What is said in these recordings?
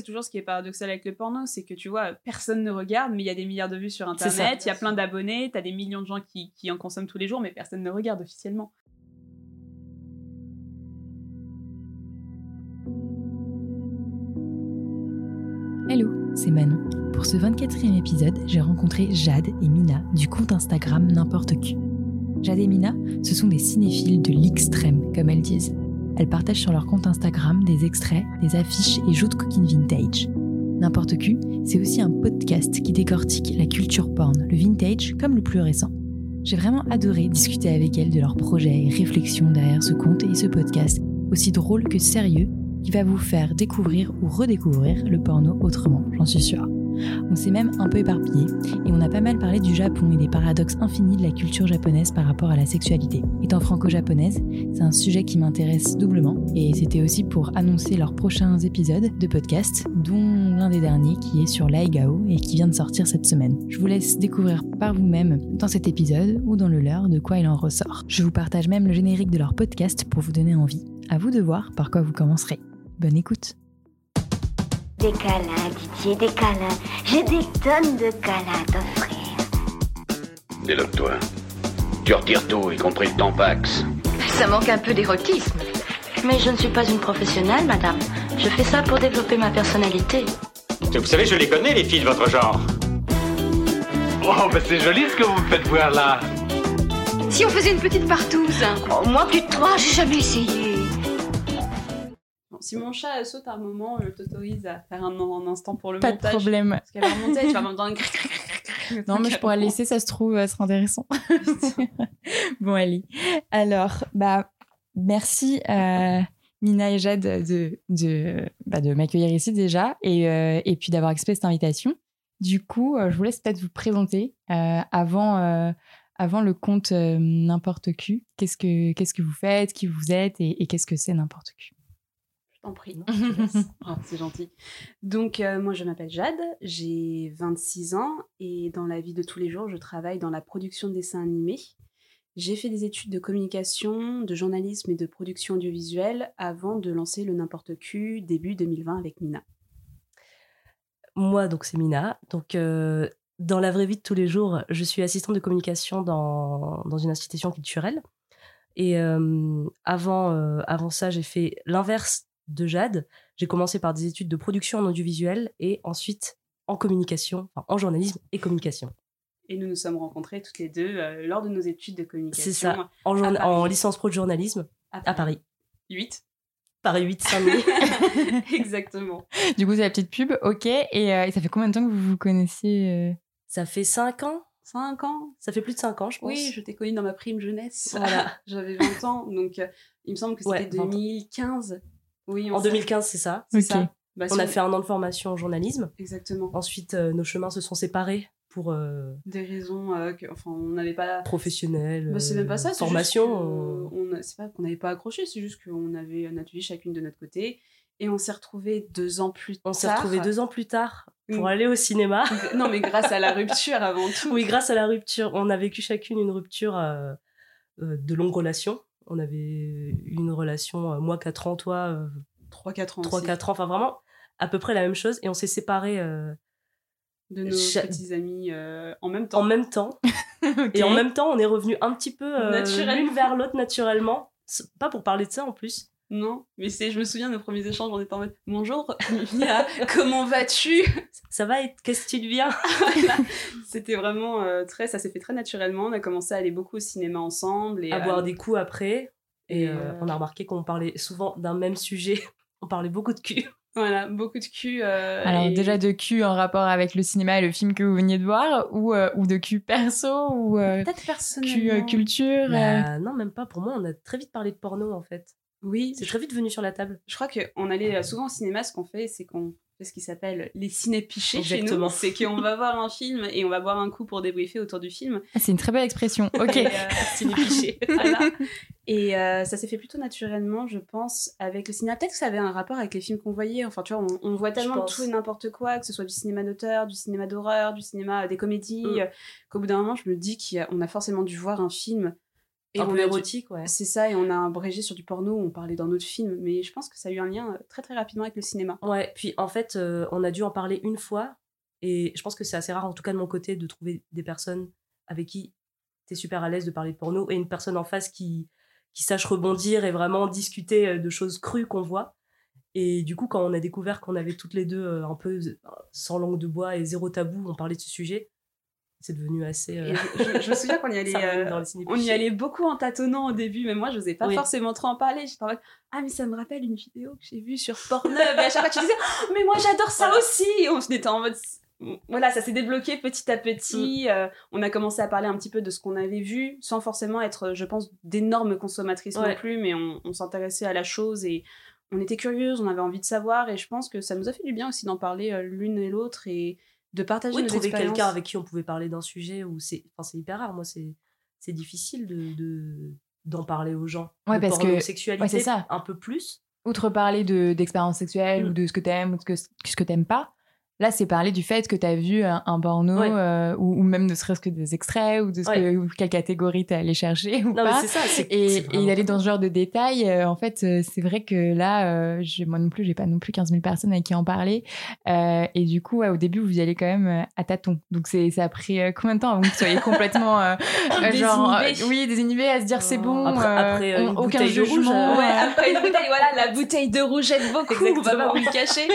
c'est toujours ce qui est paradoxal avec le porno, c'est que tu vois, personne ne regarde, mais il y a des milliards de vues sur Internet, il y a plein d'abonnés, t'as des millions de gens qui, qui en consomment tous les jours, mais personne ne regarde officiellement. Hello, c'est Manon. Pour ce 24e épisode, j'ai rencontré Jade et Mina du compte Instagram N'importe qui. Jade et Mina, ce sont des cinéphiles de l'extrême, comme elles disent. Elles partagent sur leur compte Instagram des extraits, des affiches et jouent de coquines vintage. N'importe qui, c'est aussi un podcast qui décortique la culture porn, le vintage comme le plus récent. J'ai vraiment adoré discuter avec elles de leurs projets et réflexions derrière ce compte et ce podcast, aussi drôle que sérieux, qui va vous faire découvrir ou redécouvrir le porno autrement, j'en suis sûre. On s'est même un peu éparpillé et on a pas mal parlé du Japon et des paradoxes infinis de la culture japonaise par rapport à la sexualité. Étant franco-japonaise, c'est un sujet qui m'intéresse doublement et c'était aussi pour annoncer leurs prochains épisodes de podcast, dont l'un des derniers qui est sur l'Aigao et qui vient de sortir cette semaine. Je vous laisse découvrir par vous-même dans cet épisode ou dans le leur de quoi il en ressort. Je vous partage même le générique de leur podcast pour vous donner envie. À vous de voir par quoi vous commencerez. Bonne écoute. Des câlins, Didier, des câlins. J'ai des tonnes de câlins à t'offrir. Déloque-toi. Tu retires tout, y compris le tampax. Ça manque un peu d'érotisme. Mais je ne suis pas une professionnelle, madame. Je fais ça pour développer ma personnalité. Vous savez, je les connais, les filles de votre genre. Oh, bah c'est joli ce que vous me faites voir là. Si on faisait une petite partouze Oh, moi, plus de trois, j'ai jamais essayé. Si mon chat saute à un moment, je t'autorise à faire un, un instant pour le Pas de montage. problème. Parce qu'elle va remonter, tu vas m'entendre. Non, mais je pourrais laisser, ça se trouve, ça sera intéressant. bon, allez. Alors, bah, merci euh, Mina et Jade de, de, bah, de m'accueillir ici déjà et, euh, et puis d'avoir accepté cette invitation. Du coup, euh, je vous laisse peut-être vous présenter euh, avant, euh, avant le compte N'importe Q. Qu'est-ce que, qu'est-ce que vous faites, qui vous êtes et, et qu'est-ce que c'est N'importe Q? T'en prie. Ah, c'est gentil. Donc, euh, moi, je m'appelle Jade, j'ai 26 ans et dans la vie de tous les jours, je travaille dans la production de dessins animés. J'ai fait des études de communication, de journalisme et de production audiovisuelle avant de lancer le N'importe Q début 2020 avec Mina. Moi, donc c'est Mina. Donc, euh, dans la vraie vie de tous les jours, je suis assistante de communication dans, dans une institution culturelle. Et euh, avant, euh, avant ça, j'ai fait l'inverse de Jade. J'ai commencé par des études de production en audiovisuel et ensuite en communication, enfin, en journalisme et communication. Et nous nous sommes rencontrés toutes les deux euh, lors de nos études de communication. C'est ça, en, journa- Paris. en licence pro de journalisme à Paris. 8. Paris 8, Saint-Denis. Exactement. Du coup, c'est la petite pub, ok. Et, euh, et ça fait combien de temps que vous vous connaissez euh? Ça fait 5 ans 5 ans Ça fait plus de 5 ans, je pense. Oui, je t'ai connue dans ma prime jeunesse. Voilà. J'avais 20 ans, donc euh, il me semble que c'était Ouais, 20 ans. 2015. Oui, En s'est- 2015, c'est ça. Ça? Bah, On si a fait un an de formation en journalisme. Exactement. Ensuite, euh, nos chemins se sont séparés pour euh, Des raisons euh, que, enfin, on n'avait pas. professionnels. Bah, c'est même pas ça. euh, c'est Formation. euh, C'est pas qu'on n'avait pas accroché, c'est juste qu'on avait notre vie chacune de notre côté. Et on s'est retrouvés deux ans plus tard. On s'est retrouvés deux ans plus tard pour Mm. aller au cinéma. Non, mais grâce à la rupture avant tout. oui, grâce à la rupture. On a vécu chacune une rupture de longue relation. On avait eu une relation, euh, moi 4 ans, toi euh, 3-4 ans. 3-4 ans. Enfin, vraiment, à peu près la même chose. Et on s'est séparés euh, De nos Cha- petits amis euh, en même temps. en même temps. Et en même temps, on est revenus un petit peu euh, l'une vers l'autre naturellement. Pas pour parler de ça en plus. Non, mais c'est, je me souviens de nos premiers échanges, on était en mode Bonjour, Mia, comment vas-tu? Ça va être qu'est-ce que tu deviens? Voilà. C'était vraiment euh, très, ça s'est fait très naturellement. On a commencé à aller beaucoup au cinéma ensemble et À euh, boire des coups après. Et et, euh, euh, on a remarqué qu'on parlait souvent d'un même sujet. On parlait beaucoup de cul. Voilà, beaucoup de cul. euh, Alors et- déjà de cul en rapport avec le cinéma et le film que vous veniez de voir ou, euh, ou de cul perso ou euh, peut-être cul euh, culture euh, Bah, non, même pas. Pour moi, on a très vite parlé de porno en fait. Oui, C'est très vite venu sur la table. je crois qu'on allait euh, souvent au cinéma. Ce qu'on fait, c'est qu'on fait ce qui s'appelle les ciné-pichés chez nous. Exactement. C'est qu'on va voir un film et on va boire un coup pour débriefer autour du film. ah, C'est une très belle expression. Ok. Et, euh, Ciné-piché. Voilà. Et euh, ça s'est fait plutôt naturellement, je pense, avec le cinéma. Peut-être que ça avait un rapport avec les films qu'on voyait. Enfin, tu vois, on, on voit tellement tout et n'importe quoi, que ce soit du cinéma d'auteur, du cinéma d'horreur, du cinéma euh, des comédies, Mm. qu'au bout d'un moment, je me dis qu'on a, on a forcément dû voir un film Et un on peu érotique, ouais. C'est ça, et on a abrégé sur du porno, on parlait dans notre film, mais je pense que ça a eu un lien euh, très très rapidement avec le cinéma. Ouais, puis en fait, euh, on a dû en parler une fois, et je pense que c'est assez rare, en tout cas de mon côté, de trouver des personnes avec qui t'es super à l'aise de parler de porno, et une personne en face qui, qui sache rebondir et vraiment discuter euh, de choses crues qu'on voit. Et du coup, quand on a découvert qu'on avait toutes les deux un peu sans langue de bois et zéro tabou, on parlait de ce sujet, c'est devenu assez... euh, je, me souviens qu'on y allait, euh, on y allait beaucoup en tâtonnant au début, mais moi je n'osais pas Oui. forcément trop en parler. J'étais en mode Ah, mais ça me rappelle une vidéo que j'ai vue sur Pornhub, et à chaque fois tu disais Oh, Mais moi j'adore ça Voilà. aussi Et on était en mode voilà, ça s'est débloqué petit à petit. Mm. euh, on a commencé à parler un petit peu de ce qu'on avait vu, sans forcément être, je pense, d'énormes consommatrices non plus, mais on, on s'intéressait à la chose et on était curieuses, on avait envie de savoir, et je pense que ça nous a fait du bien aussi d'en parler euh, l'une et l'autre et de partager Oui, nos trouver quelqu'un avec qui on pouvait parler d'un sujet où c'est enfin c'est hyper rare moi c'est c'est difficile de de- d'en parler aux gens Ouais, de parce que- pornosexualité ouais, c'est ça. un peu plus Outre parler de- d'expériences sexuelles Mm. ou de ce que t'aimes ou de ce que, ce que t'aimes pas, là, c'est parler du fait que t'as vu un, un porno Ouais. euh, ou, ou même ne serait-ce que des extraits ou de ce que, ou quelle catégorie t'es allé chercher ou non pas. ça Et, et d'aller dans ce genre de détails, euh, en fait, euh, c'est vrai que là, euh, moi non plus, j'ai pas non plus 15 000 personnes avec qui en parler. Euh, et du coup, ouais, au début, vous y allez quand même euh, à tâtons. Donc, ça a pris euh, combien de temps avant que vous soyez complètement, euh, euh, genre, euh, oui, désinhibés à se dire c'est bon, Après- euh, après, euh, aucun bouteille de rouge, euh, euh, après une bouteille, voilà, la bouteille de rouge aide beaucoup, on va pas vous le cacher.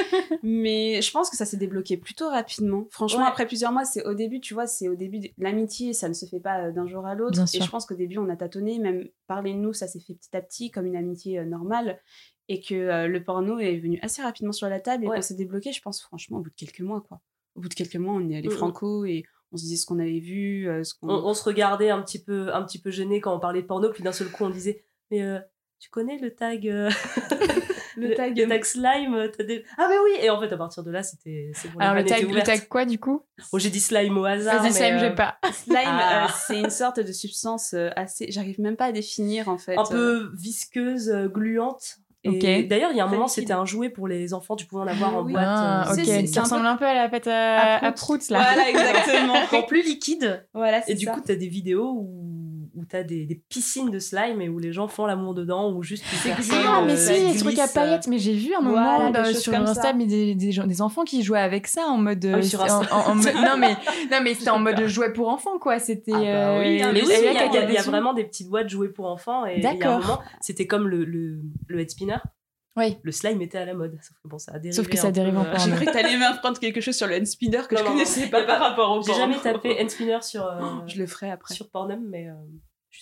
Mais je pense que ça s'est débloqué plutôt rapidement. Franchement, Ouais. après plusieurs mois, c'est au début, tu vois, c'est au début, de- l'amitié, ça ne se fait pas euh, d'un jour à l'autre. Et sûr. je pense qu'au début, on a tâtonné, même parler de nous, ça s'est fait petit à petit, comme une amitié euh, normale. Et que euh, le porno est venu assez rapidement sur la table et Ouais. qu'on s'est débloqué, je pense, franchement, au bout de quelques mois, quoi. Au bout de quelques mois, on est allé Mhm. franco et on se disait ce qu'on avait vu, euh, ce qu'on. on, on se regardait un petit peu un petit peu gêné quand on parlait de porno puis d'un seul coup on disait mais tu connais le tag euh, Le tag- le tag slime des- ah mais oui et en fait à partir de là c'était bon, Alors, le tag, le tag quoi, du coup? Bon j'ai dit slime au hasard Vas-y, mais, Slime, euh, j'ai pas. Slime, Ah. euh, c'est une sorte de substance euh, assez. J'arrive même pas à définir en fait. un peu visqueuse, euh, gluante. Et Ok. D'ailleurs, il y a un moment, c'était un jouet pour les enfants. Tu pouvais en avoir en Oui. boîte. Ah, euh, ça ressemble un peu à la pâte à, à à Prout. Prout, là. Voilà, exactement. en plus liquide. voilà, Et du coup, tu as des vidéos où, où tu as des, des piscines de slime et où les gens font l'amour dedans ou juste personne, Ah, mais euh, si, les glisse, trucs à euh, paillettes, mais j'ai vu un moment Voilà, euh, sur Insta mais des, des, gens- des enfants qui jouaient avec ça en mode. Ah oui, sur en- Insta. en- en mode- non, mais, non, mais c'était en mode jouet pour enfants, quoi. C'était. Ah bah oui, euh, mais oui, il y, a- y y vraiment des petites boîtes jouées pour enfants. Et il y a un D'accord. moment, c'était comme le, le, le head spinner. Oui. Le slime était à la mode. Sauf que bon, ça a dérivé. Sauf que ça dérive en porno. J'ai cru que t'allais m'apprendre quelque chose sur le hand spinner que Non, je non, connaissais non. pas par rapport au J'ai jamais tapé hand spinner sur, euh, Je le ferai après. sur Pornhub, mais euh,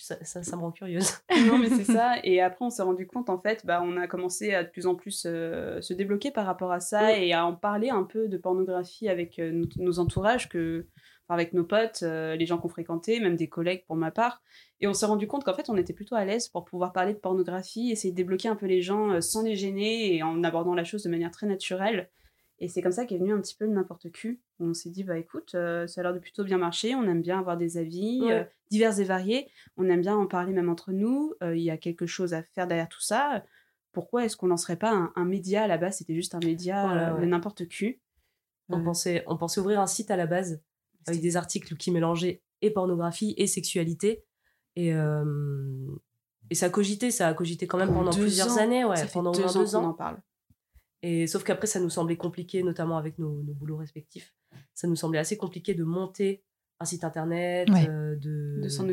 ça, ça, ça me rend curieuse. non, mais c'est ça. Et après, on s'est rendu compte, en fait, bah, on a commencé à de plus en plus euh, se débloquer par rapport à ça Oui. et à en parler un peu de pornographie avec euh, nos, nos entourages, que, enfin, avec nos potes, euh, les gens qu'on fréquentait, même des collègues pour ma part. Et on s'est rendu compte qu'en fait, on était plutôt à l'aise pour pouvoir parler de pornographie, essayer de débloquer un peu les gens sans les gêner et en abordant la chose de manière très naturelle. Et c'est comme ça qu'est venu un petit peu le n'importe qui. On s'est dit, bah écoute, euh, ça a l'air de plutôt bien marcher, on aime bien avoir des avis Ouais. euh, divers et variés, on aime bien en parler même entre nous, euh, il y a quelque chose à faire derrière tout ça. Pourquoi est-ce qu'on lancerait pas un, un média à la base? C'était juste un média Voilà, ouais. de n'importe qui. On, pensait, on pensait ouvrir un site à la base avec des articles qui mélangeaient et pornographie et sexualité. Et, et ça a cogité, ça a cogité quand même pendant deux plusieurs ans. années, ouais, ça fait pendant au deux ans qu'on en parle. Et sauf qu'après, ça nous semblait compliqué, notamment avec nos, nos boulots respectifs. Ça nous semblait assez compliqué de monter un site internet, Ouais. euh, de, De s'en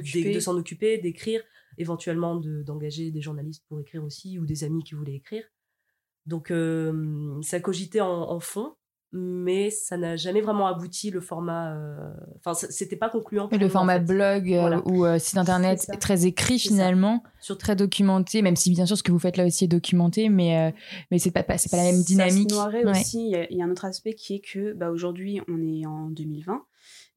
occuper. d'écrire, éventuellement de- d'engager des journalistes pour écrire aussi ou des amis qui voulaient écrire. Donc euh, ça cogitait en, en fond, mais ça n'a jamais vraiment abouti le format. euh, Enfin, c- c'était pas concluant. Et le en format fait. blog euh, Voilà. ou euh, site internet C'est ça. très écrit finalement, Sur- très documenté, même si bien sûr ce que vous faites là aussi est documenté, mais, euh, mais c'est pas, pas- c'est pas la même dynamique. Ça se Ouais. aussi. Il y, y a un autre aspect qui est que bah, aujourd'hui, on est en 2020.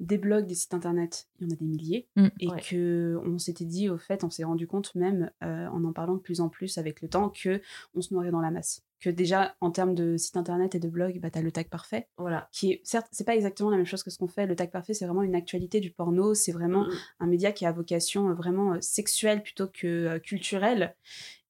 Des blogs, des sites internet, il y en a des milliers. Mm. Et Ouais. que on s'était dit, au fait, on s'est rendu compte même euh, en en parlant de plus en plus avec le temps que on se noierait dans la masse. Que déjà, en termes de site internet et de blog, bah, tu as le tag parfait. Voilà. Qui est, certes, c'est pas exactement la même chose que ce qu'on fait. Le tag parfait, c'est vraiment une actualité du porno. C'est vraiment Mm. un média qui a vocation euh, vraiment euh, sexuelle plutôt que culturelle.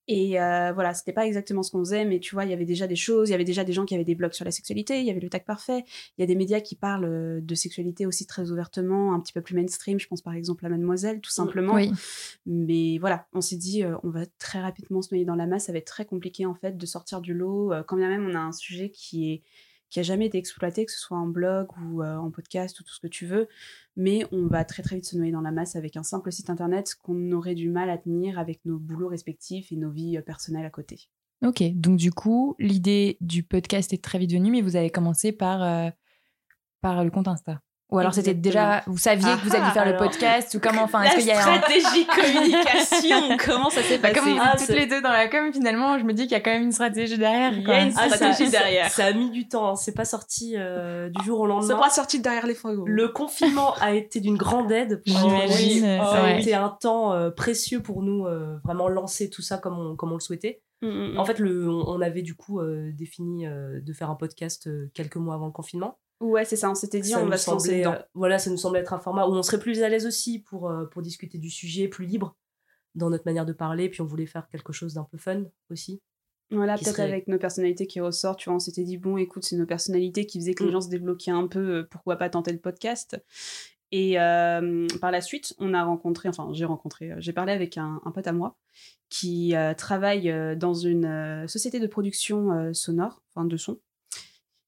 Et euh, voilà, c'était pas exactement ce qu'on faisait, mais tu vois, il y avait déjà des choses, il y avait déjà des gens qui avaient des blogs sur la sexualité, il y avait le tag parfait, il y a des médias qui parlent euh, de sexualité aussi très ouvertement, un petit peu plus mainstream, je pense par exemple à Mademoiselle, tout simplement. Oui. Mais voilà, on s'est dit, euh, on va très rapidement se noyer dans la masse, ça va être très compliqué en fait de sortir du lot, euh, quand bien même on a un sujet qui est qui a jamais été exploité, que ce soit en blog ou euh, en podcast ou tout ce que tu veux, mais on va très très vite se noyer dans la masse avec un simple site internet qu'on aurait du mal à tenir avec nos boulots respectifs et nos vies euh, personnelles à côté. Ok, donc du coup, l'idée du podcast est très vite venue, mais vous avez commencé par, euh, par le compte Insta. Ou alors c'était déjà, vous saviez que vous alliez faire le podcast ou comment Enfin, est-ce qu'il y a un- stratégie communication, comment ça s'est Bah, passé comme Ah, toutes c'est- les deux dans la com, finalement, je me dis qu'il y a quand même une stratégie derrière. Il y a une Ah, ça- stratégie ça- derrière. Ça, a mis du temps, hein. c'est pas sorti euh, du jour au lendemain. Ça pas sorti derrière les fragos. Le confinement a été d'une grande aide. J'imagine, Oh, ça a ouais. été un temps euh, précieux pour nous, euh, vraiment lancer tout ça comme on, comme on le souhaitait. Mm, mm, mm. En fait, le, on, on avait du coup euh, défini euh, de faire un podcast euh, quelques mois avant le confinement. Ouais, c'est ça, on s'était dit, Ça on va se lancer dedans. euh, voilà, ça nous semblait être un format où on serait plus à l'aise aussi pour, euh, pour discuter du sujet, plus libre dans notre manière de parler. Puis on voulait faire quelque chose d'un peu fun aussi. Voilà, peut-être serait- avec nos personnalités qui ressortent, tu vois, on s'était dit, bon, écoute, c'est nos personnalités qui faisaient que les Mm. gens se débloquaient un peu, euh, pourquoi pas tenter le podcast Et euh, par la suite, on a rencontré, enfin, j'ai rencontré, j'ai parlé avec un, un pote à moi qui euh, travaille dans une euh, société de production sonore, enfin de son.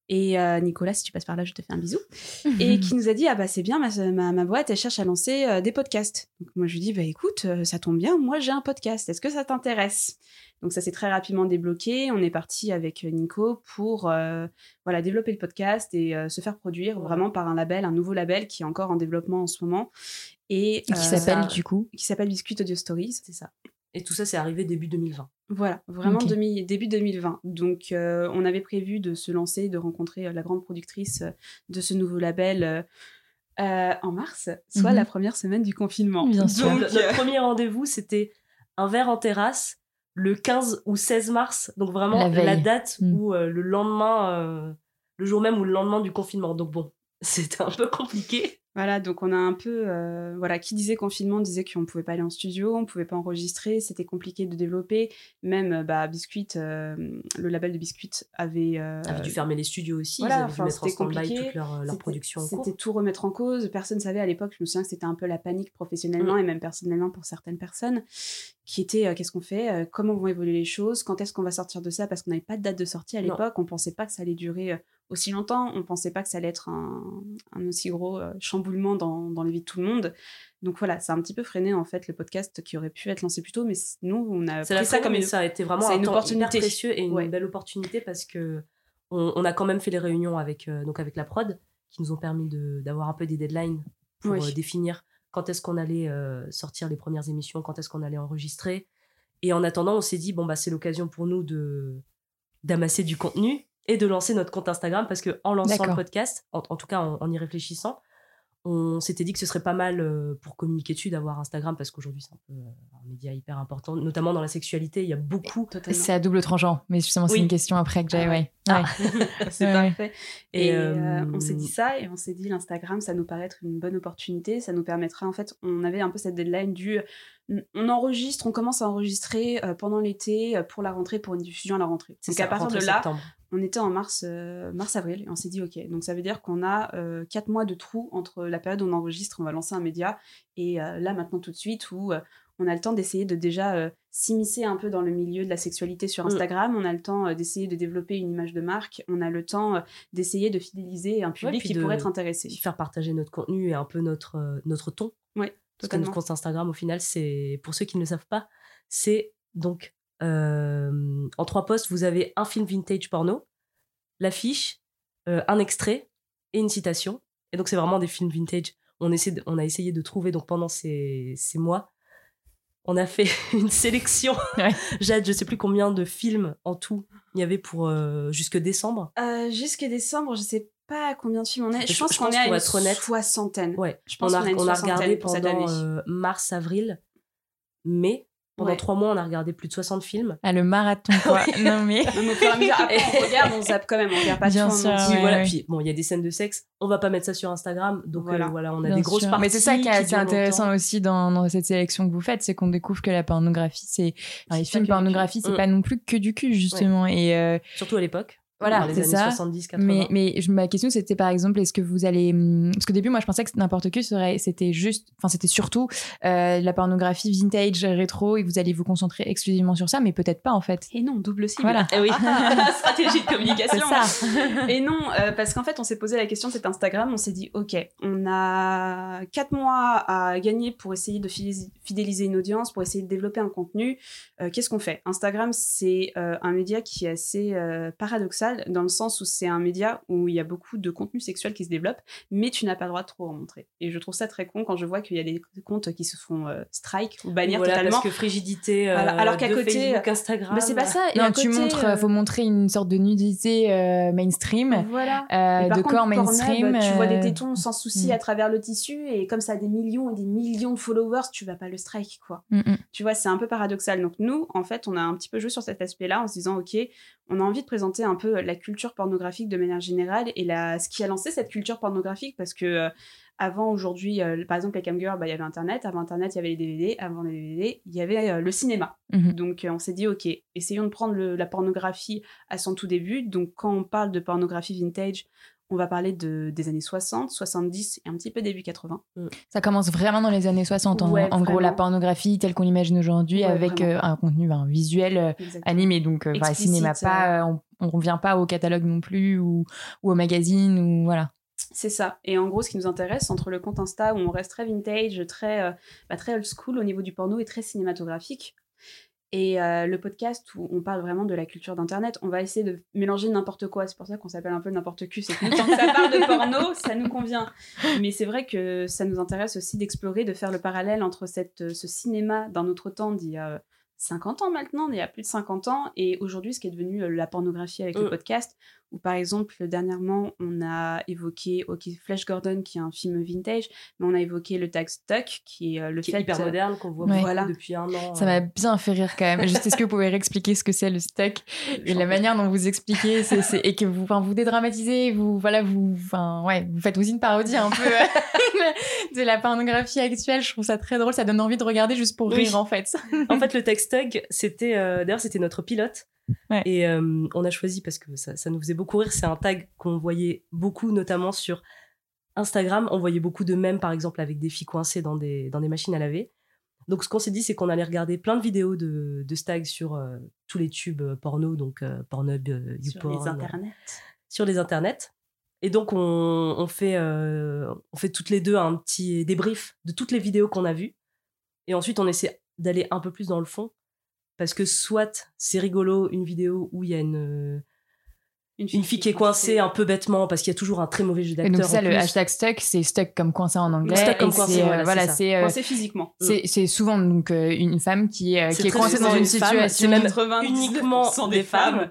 Et euh, Nicolas, si tu passes par là, je te fais un bisou. et qui nous a dit ah bah c'est bien ma, ma, ma boîte elle cherche à lancer euh, des podcasts. Donc moi je lui dis bah écoute euh, ça tombe bien moi j'ai un podcast. Est-ce que ça t'intéresse? Donc ça s'est très rapidement débloqué. On est parti avec Nico pour voilà développer le podcast et se faire produire vraiment par un label un nouveau label qui est encore en développement en ce moment. Et Qui s'appelle du coup? qui s'appelle Biscuit Audio Stories C'est ça. Et tout ça, c'est arrivé début 2020. voilà, vraiment demi- début 2020. Donc, euh, on avait prévu de se lancer, de rencontrer euh, la grande productrice euh, de ce nouveau label euh, en mars, soit Mhm. la première semaine du confinement. Bien sûr. Donc, notre premier rendez-vous, c'était un verre en terrasse le 15 ou 16 mars. Donc vraiment La date Mm. où euh, le lendemain, euh, le jour même ou le lendemain du confinement. Donc bon, c'était un peu compliqué. Voilà, donc on a un peu, euh, voilà, qui disait confinement disait qu'on pouvait pas aller en studio, on pouvait pas enregistrer, c'était compliqué de développer. Même, euh, bah, Biscuit, euh, le label de Biscuit avait, euh, dû fermer les studios aussi. voilà, ils avaient dû mettre en stand-by toute leur, leur C'était- production tout remettre en cause. Personne savait à l'époque. Je me souviens que c'était un peu la panique professionnellement Mm. et même personnellement pour certaines personnes qui étaient euh, qu'est-ce qu'on fait Euh, Comment vont évoluer les choses Quand est-ce qu'on va sortir de ça Parce qu'on n'avait pas de date de sortie à l'époque. On pensait pas que ça allait durer euh, aussi longtemps. On pensait pas que ça allait être un, un aussi gros euh, chamboulement dans, dans les vies de tout le monde. Donc voilà, ça a un petit peu freiné en fait le podcast qui aurait pu être lancé plus tôt. Mais nous, on a C'est pris la ça comme une ça a été vraiment un une temps opportunité. précieux et une Ouais. belle opportunité parce que on, on a quand même fait les réunions avec donc avec la prod qui nous ont permis de d'avoir un peu des deadlines pour Oui. définir quand est-ce qu'on allait euh, sortir les premières émissions, quand est-ce qu'on allait enregistrer. Et en attendant, on s'est dit bon bah c'est l'occasion pour nous de d'amasser du contenu et de lancer notre compte Instagram parce que en lançant le podcast, en, en tout cas en, en y réfléchissant, on s'était dit que ce serait pas mal euh, pour communiquer dessus d'avoir Instagram parce qu'aujourd'hui c'est un peu euh, un média hyper important, notamment dans la sexualité. Il y a beaucoup. C'est à double tranchant, mais justement, c'est Oui. une question après que j'avais. Ah ouais. Ah. Ouais. c'est Ouais, parfait. Et, Et, euh, euh, on s'est dit ça et on s'est dit l'Instagram, ça nous paraît être une bonne opportunité. Ça nous permettra, en fait, on avait un peu cette deadline du. On enregistre, on commence à enregistrer pendant l'été pour la rentrée, pour une diffusion à la rentrée. C'est à partir de là, septembre. On était en mars, euh, mars-avril et on s'est dit ok. Donc ça veut dire qu'on a euh, quatre mois de trou entre la période où on enregistre, on va lancer un média et euh, là maintenant tout de suite où on a le temps d'essayer de déjà s'immiscer un peu dans le milieu de la sexualité sur Mm. Instagram. On a le temps d'essayer de développer une image de marque. On a le temps d'essayer de fidéliser un public qui de- pourrait être intéressé. faire partager notre contenu et un peu notre, notre ton. Oui, Parce que notre compte Instagram, au final, c'est, pour ceux qui ne le savent pas, c'est donc euh, en trois posts, vous avez un film vintage porno, l'affiche, euh, un extrait et une citation. Et donc, c'est vraiment des films vintage. On, essaie de- on a essayé de trouver, donc pendant ces, ces mois, on a fait une sélection. Ouais. Jade, je sais plus combien de films en tout il y avait pour euh, jusque décembre. Euh, Jusqu'à décembre, je sais pas combien de films on est. Je, Je- pense qu'on est à pour une être honnête. soixantaine. Ouais, Je pense on a, qu'on a on a regardé pendant euh, mars, avril, mai. Pendant Ouais. trois mois, on a regardé plus de 60 films. Ah, le marathon, quoi. non, mais. Même au fur et à mesure, après, on regarde, on zappe quand même, on regarde pas Bien tout sûr, ouais, voilà. ouais. Puis bon, il y a des scènes de sexe. On va pas mettre ça sur Instagram, donc euh, Voilà. voilà, on a Bien des grosses sûr. parties. Mais c'est ça qui est assez intéressant longtemps. aussi dans, dans cette sélection que vous faites, c'est qu'on découvre que la pornographie, c'est. enfin, les films pornographie, c'est cul. pas non plus que du cul, justement. Et. euh, Surtout à l'époque. Voilà, dans les c'est années ça. 70, 80. Mais, mais je- ma question, c'était par exemple, est-ce que vous allez. hum, Parce qu'au début, moi, je pensais que n'importe qui serait. C'était juste. Enfin, c'était surtout euh, la pornographie vintage, rétro, et vous allez vous concentrer exclusivement sur ça, mais peut-être pas, en fait. Et non, double cible. Voilà. Eh oui. Stratégie de communication. Ça. Et non, euh, parce qu'en fait, on s'est posé la question de cet Instagram, on s'est dit, ok, on a quatre mois à gagner pour essayer de fidéliser- une audience, pour essayer de développer un contenu. Euh, Qu'est-ce qu'on fait? Instagram, c'est euh, un média qui est assez euh, paradoxal, dans le sens où c'est un média où il y a beaucoup de contenu sexuel qui se développe, mais tu n'as pas le droit de trop en montrer. Et je trouve ça très con quand je vois qu'il y a des comptes qui se font euh, strike ou bannir Voilà, totalement. parce que frigidité. euh, Voilà, alors qu'à côté, Facebook, Instagram. Mais c'est pas ça. et non, à tu côté, montres. euh, faut montrer une sorte de nudité euh, mainstream, Voilà. euh, de contre, corps Pornhub, mainstream. tu vois des euh, tétons sans souci mm. à travers le tissu et comme ça a des millions et des millions de followers, tu vas pas le strike quoi. mm, mm. Tu vois, c'est un peu paradoxal. Donc nous, en fait, on a un petit peu joué sur cet aspect-là en se disant OK, on a envie de présenter un peu la culture pornographique de manière générale et la ce qui a lancé cette culture pornographique parce que euh, avant aujourd'hui, euh, par exemple les camgirls, bah, il y avait internet, avant internet, il y avait les DVD, avant les DVD, il y avait euh, le cinéma. Mhm. Donc euh, on s'est dit OK, essayons de prendre le- la pornographie à son tout début. Donc quand on parle de pornographie vintage, on va parler de, des années 60, 70 et un petit peu début 80. Ça commence vraiment dans les années 60. En, Ouais, en gros, la pornographie telle qu'on l'imagine aujourd'hui, Ouais, avec euh, un contenu ben, visuel euh, Exactement. animé. Donc, euh, Explicite, cinéma, pas, euh, on, on revient pas au catalogue non plus ou, ou au magazine. ou voilà. C'est ça. Et en gros, ce qui nous intéresse, entre le compte Insta où on reste très vintage, très, bah, très old school au niveau du porno et très cinématographique, et euh, le podcast où on parle vraiment de la culture d'Internet, on va essayer de mélanger n'importe quoi. C'est pour ça qu'on s'appelle un peu n'importe qui. C'est que tant que ça parle de porno, ça nous convient. Mais c'est vrai que ça nous intéresse aussi d'explorer, de faire le parallèle entre cette, euh, ce cinéma d'un autre temps d'il y a 50 ans maintenant, il y a plus de 50 ans, et aujourd'hui, ce qui est devenu euh, la pornographie avec le Mm. podcast, où par exemple, dernièrement, on a évoqué OK, Flash Gordon, qui est un film vintage, mais on a évoqué le tag Stuck, qui est euh, le qui fait est hyper euh, moderne, qu'on voit Ouais. Voilà. depuis un an. Ça m'a bien fait rire quand même. Juste, est-ce que vous pouvez réexpliquer ce que c'est le stock et la manière dont vous expliquez et que vous, enfin, vous dédramatisez, vous, voilà, vous, enfin, ouais, vous faites aussi une parodie un peu de la pornographie actuelle. Je trouve ça très drôle. Ça donne envie de regarder juste pour Oui. rire en fait. en fait, le textog, c'était euh, d'ailleurs c'était notre pilote. Ouais. Et euh, on a choisi parce que ça, ça nous faisait beaucoup rire. C'est un tag qu'on voyait beaucoup, notamment sur Instagram. On voyait beaucoup de mèmes, par exemple, avec des filles coincées dans des, dans des machines à laver. Donc, ce qu'on s'est dit, c'est qu'on allait regarder plein de vidéos de, de stag sur euh, tous les tubes euh, porno, donc euh, Pornhub, euh, sur YouPorn, les internets. sur les internets. Et donc, on, on fait, euh, on fait toutes les deux un petit débrief de toutes les vidéos qu'on a vues. Et ensuite, on essaie d'aller un peu plus dans le fond. Parce que soit c'est rigolo, une vidéo où il y a une, une fille qui est coincée un peu bêtement, parce qu'il y a toujours un très mauvais jeu Et d'acteur. donc ça, le plus. hashtag stuck, c'est stuck comme coincé en anglais. Stuck comme Et coincé, c'est, euh, voilà, voilà, c'est euh, Coincé physiquement. c'est, c'est souvent donc euh, une femme qui est, euh, C'est qui est coincée dans une une femme, situation. c'est même 99% uniquement des des femmes. femmes.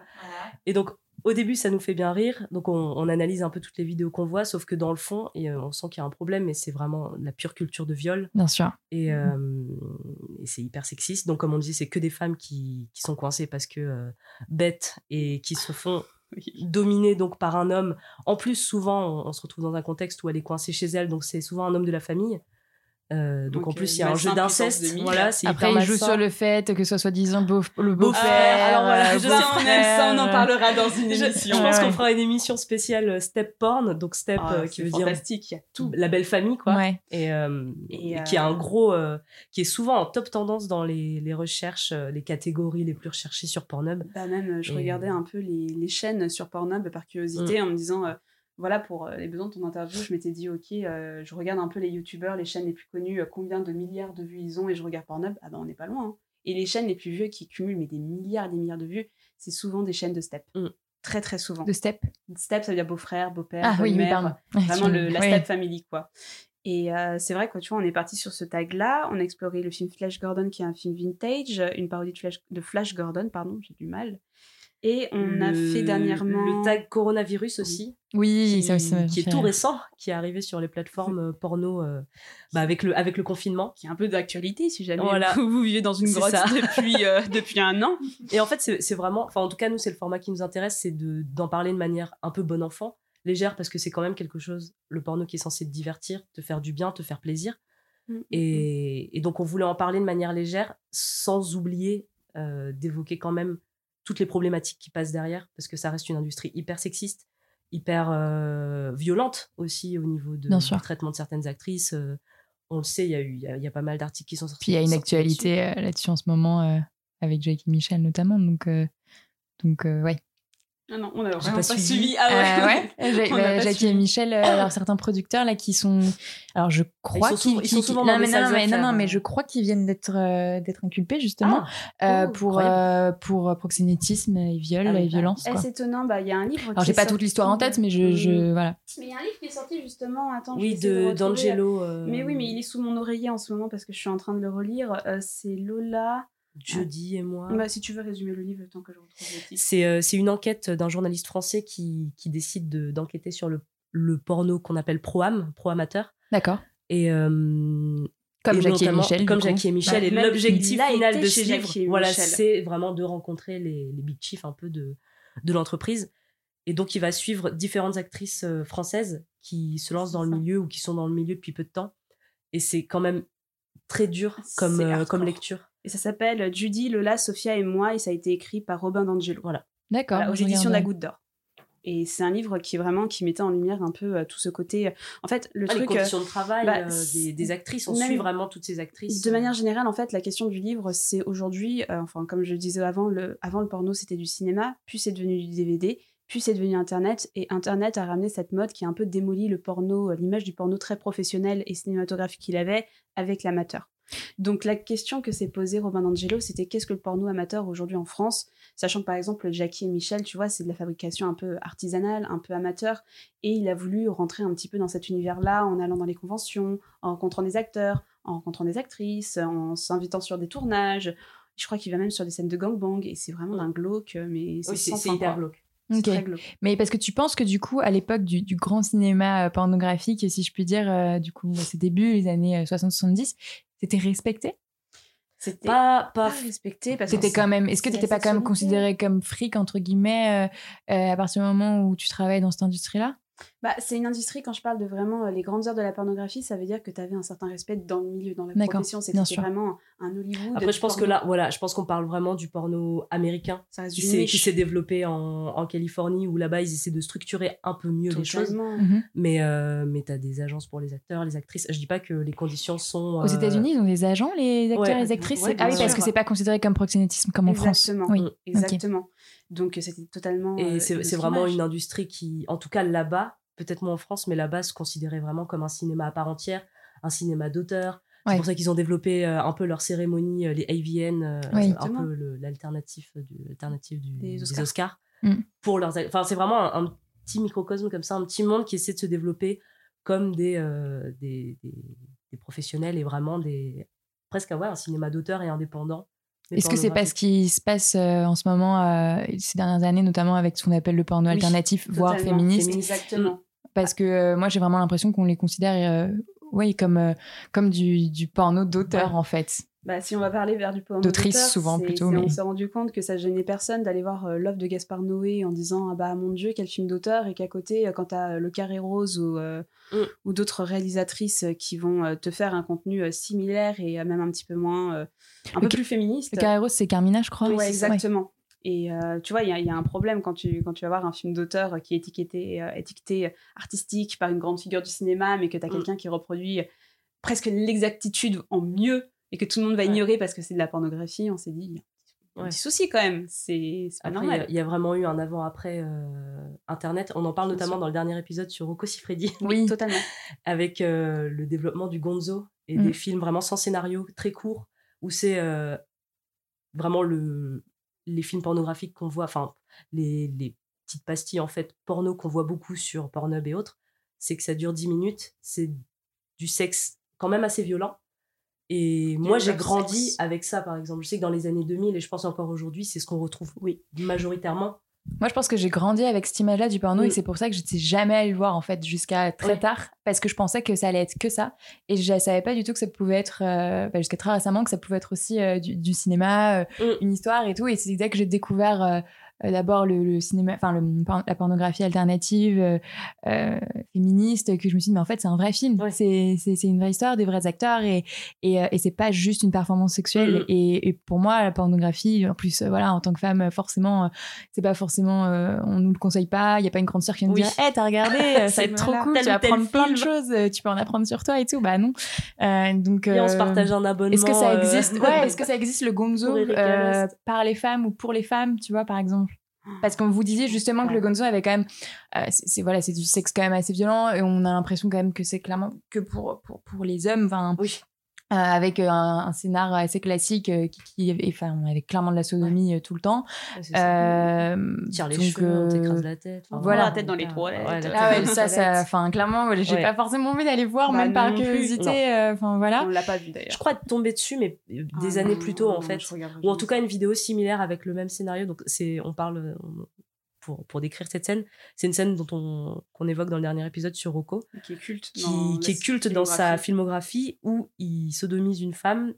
Et donc, au début, ça nous fait bien rire. Donc, on, on analyse un peu toutes les vidéos qu'on voit, sauf que dans le fond, et, euh, on sent qu'il y a un problème, mais c'est vraiment la pure culture de viol. Bien sûr. Et, euh, et c'est hyper sexiste. Donc, comme on dit, c'est que des femmes qui, qui sont coincées parce que euh, bêtes et qui se font dominer donc par un homme. En plus, souvent, on, on se retrouve dans un contexte où elle est coincée chez elle, donc c'est souvent un homme de la famille. Euh, donc, Donc, en plus, il y a un jeu d'inceste. 2000. Voilà, c'est Après, il joue sur le fait que ce soit soi-disant beau, le Ah, beau-père. alors voilà, euh, je- Ça, on aime ça, on en parlera dans une Je, je émission. pense Ouais, qu'on fera une émission spéciale euh, Step Porn, donc Step Ah, euh, qui veut dire fantastique, il y a tout. la belle famille, quoi. Ouais. Et, euh, Et, et qui a un gros, euh, qui est souvent en top tendance dans les, les recherches, euh, les catégories les plus recherchées sur Pornhub. Bah même, je Et- regardais un peu les, les chaînes sur Pornhub par curiosité Mm. en me disant, euh, voilà, pour euh, les besoins de ton interview, je m'étais dit, ok, euh, je regarde un peu les youtubeurs, les chaînes les plus connues, euh, combien de milliards de vues ils ont, et je regarde Pornhub, ah bah on n'est pas loin. hein. Et les chaînes les plus vieux qui cumulent mais des milliards et des milliards de vues, c'est souvent des chaînes de step. Mm. Très très souvent. De step? Step, ça veut dire beau-frère, beau-père, Ah oui, pardon. vraiment le, la Oui. step family quoi. Et euh, c'est vrai que tu vois, on est parti sur ce tag-là, on a exploré le film Flash Gordon qui est un film vintage, une parodie de Flash, de Flash Gordon, pardon, j'ai du mal. Et on a fait dernièrement. le tag coronavirus aussi. Oui, qui, ça aussi, qui est tout récent, qui est arrivé sur les plateformes euh, porno euh, bah, avec, le, avec le confinement. Qui est un peu d'actualité si jamais Voilà. vous, vous vivez dans une C'est grotte ça. depuis, euh, depuis un an. Et en fait, c'est c'est vraiment, enfin en tout cas nous, c'est le format qui nous intéresse, c'est de- d'en parler de manière un peu bon enfant, légère, parce que c'est quand même quelque chose, le porno qui est censé te divertir, te faire du bien, te faire plaisir. Mm, Et, et donc on voulait en parler de manière légère, sans oublier euh, d'évoquer quand même toutes les problématiques qui passent derrière, parce que ça reste une industrie hyper sexiste, hyper euh, violente aussi au niveau de, du traitement de certaines actrices. euh, on le sait, il y, a eu- il y a, il y a pas mal d'articles qui sont sortis. Puis il y a une là-dessus. actualité euh, là-dessus en ce moment euh, avec Jackie Michel notamment. Donc, donc ouais. Ah non, on a J'ai vraiment pas pas, suivi. suivi. Ah ouais. Euh, ouais. Bah, Jackie et suivi. Michel, euh, alors certains producteurs là qui sont, alors je crois sont qu'ils, souvent- ils sont qu'ils- souvent non, dans mais des non, sales mais, non, non, affaires, mais je crois qu'ils viennent d'être euh, d'être inculpés justement Ah, euh, oh, pour euh, pour euh, proxénétisme et viol Ah oui, et violence. Eh, c'est étonnant, bah, il y a un livre. Alors j'ai pas toute l'histoire en tête, mais je, je voilà. Mais il y a un livre qui est sorti justement. Attends, je vais Oui, de d'Angelo. euh, Mais oui, mais il est sous mon oreiller en ce moment parce que je suis en train de le relire. Euh, c'est Lola. Jeudi et moi. Bah, si tu veux résumer le livre, temps que je retrouve le titre. C'est euh, c'est une enquête d'un journaliste français qui, qui décide de- d'enquêter sur le, le porno qu'on appelle pro-am, pro-amateur. D'accord. Et, euh, Comme et Jackie et Michel, Comme coup. Jackie et Michel. Ouais, et l'objectif final de chez ce livre, voilà, Michel. c'est vraiment de rencontrer les, les big chiefs un peu de, de l'entreprise. Et donc, il va suivre différentes actrices euh, françaises qui se lancent dans le milieu ou qui sont dans le milieu depuis peu de temps. Et c'est quand même très dur comme, euh, comme lecture. Et ça s'appelle Judy, Lola, Sophia et moi, et ça a été écrit par Robin D'Angelo. Voilà. D'accord. Voilà, aux éditions de la. Goutte d'Or. Et c'est un livre qui vraiment qui mettait en lumière un peu euh, tout ce côté. En fait, le Ah, les truc. euh, conditions de travail bah, euh, des, des actrices. On même- suit vraiment toutes ces actrices. De manière générale, en fait, la question du livre, c'est aujourd'hui, euh, enfin, comme je le disais avant, le, avant le porno, c'était du cinéma, puis c'est devenu du DVD, puis c'est devenu Internet, et Internet a ramené cette mode qui a un peu démoli le porno, euh, l'image du porno très professionnel et cinématographique qu'il avait avec l'amateur. Donc la question que s'est posée Robin D'Angelo, c'était qu'est-ce que le porno amateur aujourd'hui en France, sachant que par exemple Jackie et Michel, tu vois, c'est de la fabrication un peu artisanale, un peu amateur, et il a voulu rentrer un petit peu dans cet univers-là en allant dans les conventions, en rencontrant des acteurs, en rencontrant des actrices, en s'invitant sur des tournages. Je crois qu'il va même sur des scènes de gangbang, et c'est vraiment d'un glauque, mais c'est Oui, hyper quoi. glauque. C'est Ok. très glauque. Mais parce que tu penses que du coup, à l'époque du, du grand cinéma euh, pornographique, si je puis dire, euh, du coup, ses débuts, les années euh, 60-70, c'était respecté C'était Pas, respecté parce que quand même, est-ce que c'est t'étais pas quand même considéré comme fric entre guillemets euh, euh, à partir du moment où tu travailles dans cette industrie-là? Bah, c'est une industrie, quand je parle de vraiment euh, les grandes heures de la pornographie, ça veut dire que tu avais un certain respect dans le milieu, dans la profession. C'était vraiment un Hollywood. Après, je pense que porno. là, voilà, je pense qu'on parle vraiment du porno américain ça qui s'est niche. qui s'est développé en, en Californie où là-bas ils essaient de structurer un peu mieux les choses. Mhm. Mais euh, mais t'as des agences pour les acteurs, les actrices. Je dis pas que les conditions sont Aux euh, États-unis, ils ont des agents, les acteurs ouais, et les actrices? Ouais, Ah oui, parce que c'est pas considéré comme proxénétisme comme en France. Exactement. Oui. Exactement. Donc c'était totalement. Et euh, c'est vraiment une industrie qui, en tout cas là-bas, peut-être moins en France, mais là-bas se considérait vraiment comme un cinéma à part entière, un cinéma d'auteur. C'est pour ça qu'ils ont développé euh, un peu leur cérémonie, euh, les AVN, euh, un peu l'alternative du, Des des Oscars. Mm. Pour leurs, enfin, c'est vraiment un, un petit microcosme comme ça, un petit monde qui essaie de se développer comme des, euh, des, des, des professionnels et vraiment des presque avoir un cinéma d'auteur et indépendant. Est-ce que c'est pas ce qui se passe euh, en ce moment, euh, ces dernières années, notamment avec ce qu'on appelle le porno Oui, alternatif, voire féministe? Exactement. Parce que euh, moi, j'ai vraiment l'impression qu'on les considère euh, ouais, comme, euh, comme du, du porno d'auteur, Ouais. en fait. Bah, si on va parler vers du porno D'autrice, d'auteur, souvent, plutôt, mais- On s'est rendu compte que ça gênait personne d'aller voir euh, l'œuvre de Gaspard Noé en disant ah bah mon dieu quel film d'auteur et qu'à côté euh, quand t'as euh, Le Carré Rose ou, euh, Mm. ou d'autres réalisatrices qui vont euh, te faire un contenu euh, similaire et euh, même un petit peu moins euh, un Le peu plus féministe. Le carré rose, c'est Carmina, je crois. Ouais, exactement. Et euh, tu vois, il y, a- il y a un problème quand tu, quand tu vas voir un film d'auteur qui est étiqueté, euh, étiqueté artistique par une grande figure du cinéma, mais que tu as Mm. quelqu'un qui reproduit presque l'exactitude en mieux et que tout le monde va Ouais. ignorer parce que c'est de la pornographie, on s'est dit, il y a un Ouais. petit souci quand même. C'est pas Après, il y a- normal. il y, a vraiment eu un avant-après euh, Internet. On en parle Bien notamment sûr. dans le dernier épisode sur Rocco Siffredi, Oui. Totalement. avec euh, le développement du gonzo et Mm. des films vraiment sans scénario, très courts, où c'est vraiment le, les films pornographiques qu'on voit, enfin, les, les petites pastilles en fait porno qu'on voit beaucoup sur Pornhub et autres, c'est que ça dure 10 minutes, c'est du sexe quand même assez violent, Et moi, j'ai grandi avec ça, par exemple. Je sais que dans les années 2000, et je pense encore aujourd'hui, c'est ce qu'on retrouve oui, majoritairement. Moi, je pense que j'ai grandi avec cette image-là du porno Mm. et c'est pour ça que j'étais jamais allée le voir en fait jusqu'à très tard parce que je pensais que ça allait être que ça et je savais pas du tout que ça pouvait être euh, bah, jusqu'à très récemment que ça pouvait être aussi euh, du, du cinéma, euh, Mm. une histoire et tout. Et c'est dès que j'ai découvert euh, d'abord le, le cinéma, enfin la pornographie alternative euh, euh, féministe que je me suis dit mais en fait c'est un vrai film, Ouais. c'est c'est c'est une vraie histoire, des vrais acteurs et et, euh, et c'est pas juste une performance sexuelle. Mm. Et, et pour moi la pornographie, en plus euh, voilà en tant que femme euh, forcément euh, c'est pas forcément euh, on nous le conseille pas il y a pas une grande sœur qui nous Oui. dire hey t'as regardé euh, ça va être trop voilà, cool tu vas apprendre plein de choses euh, tu peux en apprendre sur toi et tout bah non Euh, donc Et on se euh, partage un abonnement. est-ce que ça euh, existe? Ouais est-ce que ça existe le gonzo euh, par les femmes ou pour les femmes tu vois par exemple? Parce qu'on vous disait justement que le gonzo avait quand même euh, c'est c'est- voilà c'est du sexe quand même assez violent et on a l'impression quand même que c'est clairement que pour pour pour les hommes enfin Oui. Euh, avec euh, un, un scénar assez classique euh, qui, qui est- enfin avec clairement de la sodomie euh, tout le temps ça. euh, Tire les donc, cheveux, on euh, t'écrase la tête. Enfin, voilà. La tête dans les toilettes. ouais, ah ouais, ça, ça, enfin, clairement, j'ai Ouais. pas forcément envie d'aller voir, Bah même par curiosité, euh, enfin voilà. On l'a pas vu Je d'ailleurs. crois être tombée dessus, mais des Ah années non, plus tôt, en non, fait. je regarderai Ou en tout cas, une vidéo similaire avec le même scénario. Donc, c'est, on parle, on- pour, pour décrire cette scène, c'est une scène dont on, qu'on évoque dans le dernier épisode sur Rocco, qui est culte. qui, dans qui la est culte dans sa filmographie. où il sodomise une femme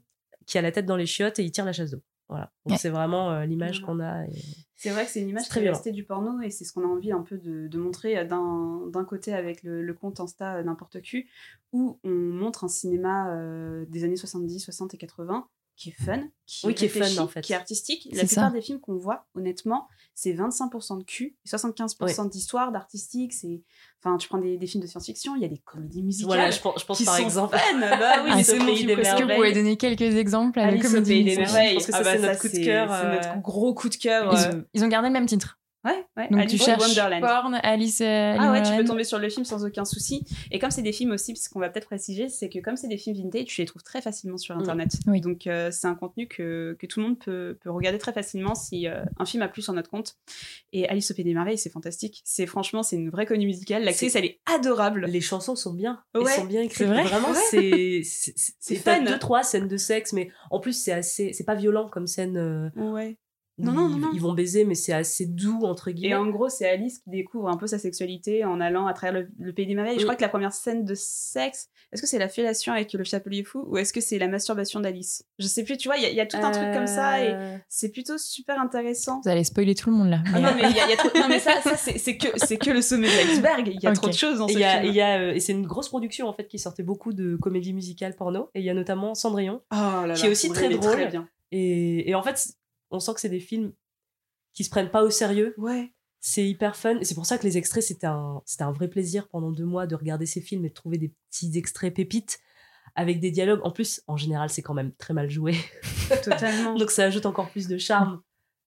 qui a la tête dans les chiottes et il tire la chasse d'eau. Voilà. Donc, Ouais. c'est vraiment euh, l'image qu'on a. et- C'est vrai que c'est une image très très violent. restée du porno et c'est ce qu'on a envie un peu de, de montrer euh, d'un d'un côté avec le, le compte Insta euh, n'importe qui où on montre un cinéma euh, des années 70, 60 et 80 qui est fun, qui, Oui, qui est fun, réfléchi, en fait. qui est artistique. La plupart ça. des films qu'on voit, honnêtement, c'est 25% de cul, et 75% d'histoire, d'artistique. C'est, enfin, tu prends des, des films de science-fiction, il y a des comédies musicales. Voilà, je pense, je pense qui par sont exemple. fun. Bah oui, Ah, c'est mon film Est-ce que vous pouvez donner quelques exemples à Alice au pays des musicale merveilles. Je pense que Ah ça, bah c'est notre coup de cœur, C'est euh, notre gros coup de cœur. Ils, euh, ils ont gardé le même titre. Ouais, ouais. Donc Alice tu cherches Wonderland. porn, Alice. euh, Ah ouais, tu peux tomber sur le film sans aucun souci. Et comme c'est des films aussi, parce qu'on va peut-être préciser, c'est que comme c'est des films vintage, tu les trouves très facilement sur. Internet. Oui. Donc euh, c'est un contenu que, que tout le monde peut, peut regarder très facilement si euh, un film a plu sur notre compte. Et Alice au Pays des Merveilles, c'est fantastique. C'est franchement, c'est une vraie comédie musicale. L'actrice, elle est adorable. Les chansons sont bien. Ouais, Elles sont bien écrites. c'est vrai Vraiment, c'est. C'est fun. deux, trois scènes de sexe, mais en plus, c'est assez. C'est pas violent comme scène. euh, Ouais. Non, non, ils, non, non. ils vont baiser, mais c'est assez doux, entre guillemets. Et en gros, c'est Alice qui découvre un peu sa sexualité en allant à travers le, le pays des merveilles. Je Mm. crois que la première scène de sexe, est-ce que c'est la fellation avec le chapelier fou ou est-ce que c'est la masturbation d'Alice? Je sais plus, tu vois, il y, a- il y a tout un truc comme ça et Euh, c'est plutôt super intéressant. Vous allez spoiler tout le monde là. Ah non, mais, il y a, il y a trop- non, mais ça, ça c'est que, le sommet de l'iceberg. Il y a trop de choses dans Et ce a- film. il y a, euh, et c'est une grosse production en fait qui sortait beaucoup de comédies musicales porno. Et il y a notamment Cendrillon. Oh là là, qui est aussi très drôle. bien. Et, et en fait, on sent que c'est des films qui se prennent pas au sérieux. Ouais. C'est hyper fun. Et c'est pour ça que les extraits, c'était un, c'était un vrai plaisir pendant deux mois de regarder ces films et de trouver des petits extraits pépites avec des dialogues. En plus, en général, c'est quand même très mal joué. Totalement. Donc ça ajoute encore plus de charme.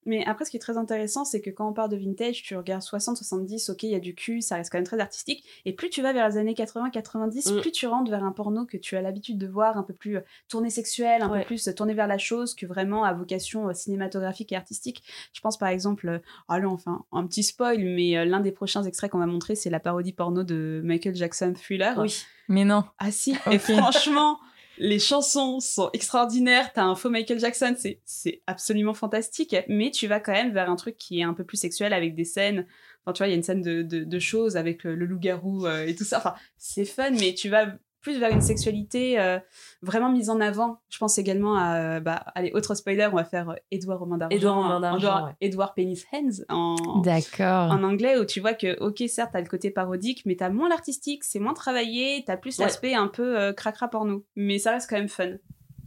Mais après, ce qui est très intéressant, c'est que quand on parle de vintage, tu regardes 60, 70, ok, il y a du cul, ça reste quand même très artistique. Et plus tu vas vers les années 80, 90, Mm. plus tu rentres vers un porno que tu as l'habitude de voir, un peu plus euh, tourné sexuel, un Ouais. peu plus euh, tourné vers la chose, que vraiment à vocation euh, cinématographique et artistique. Je pense par exemple, allez, enfin, un petit spoil, mais l'un des prochains extraits qu'on va montrer, c'est la parodie porno de Michael Jackson Thriller. Oui. mais non. Ah si, et franchement, les chansons sont extraordinaires. T'as un faux Michael Jackson, c'est, absolument fantastique. Mais tu vas quand même vers un truc qui est un peu plus sexuel avec des scènes. Tu vois, il y a une scène de, de, choses avec le, le loup-garou euh, et tout ça. Enfin, c'est fun, mais tu vas plus vers une sexualité euh, vraiment mise en avant. Je pense également à, euh, bah, allez, autre spoiler, on va faire euh, Edouard Romain d'Argent. Édouard Romain d'Argent, Edouard- ouais. Edouard Penis Hands en, D'accord. en anglais où tu vois que, ok, certes, t'as le côté parodique, mais t'as moins l'artistique, c'est moins travaillé, t'as plus Ouais. l'aspect un peu euh, cracra porno. Mais ça reste quand même fun.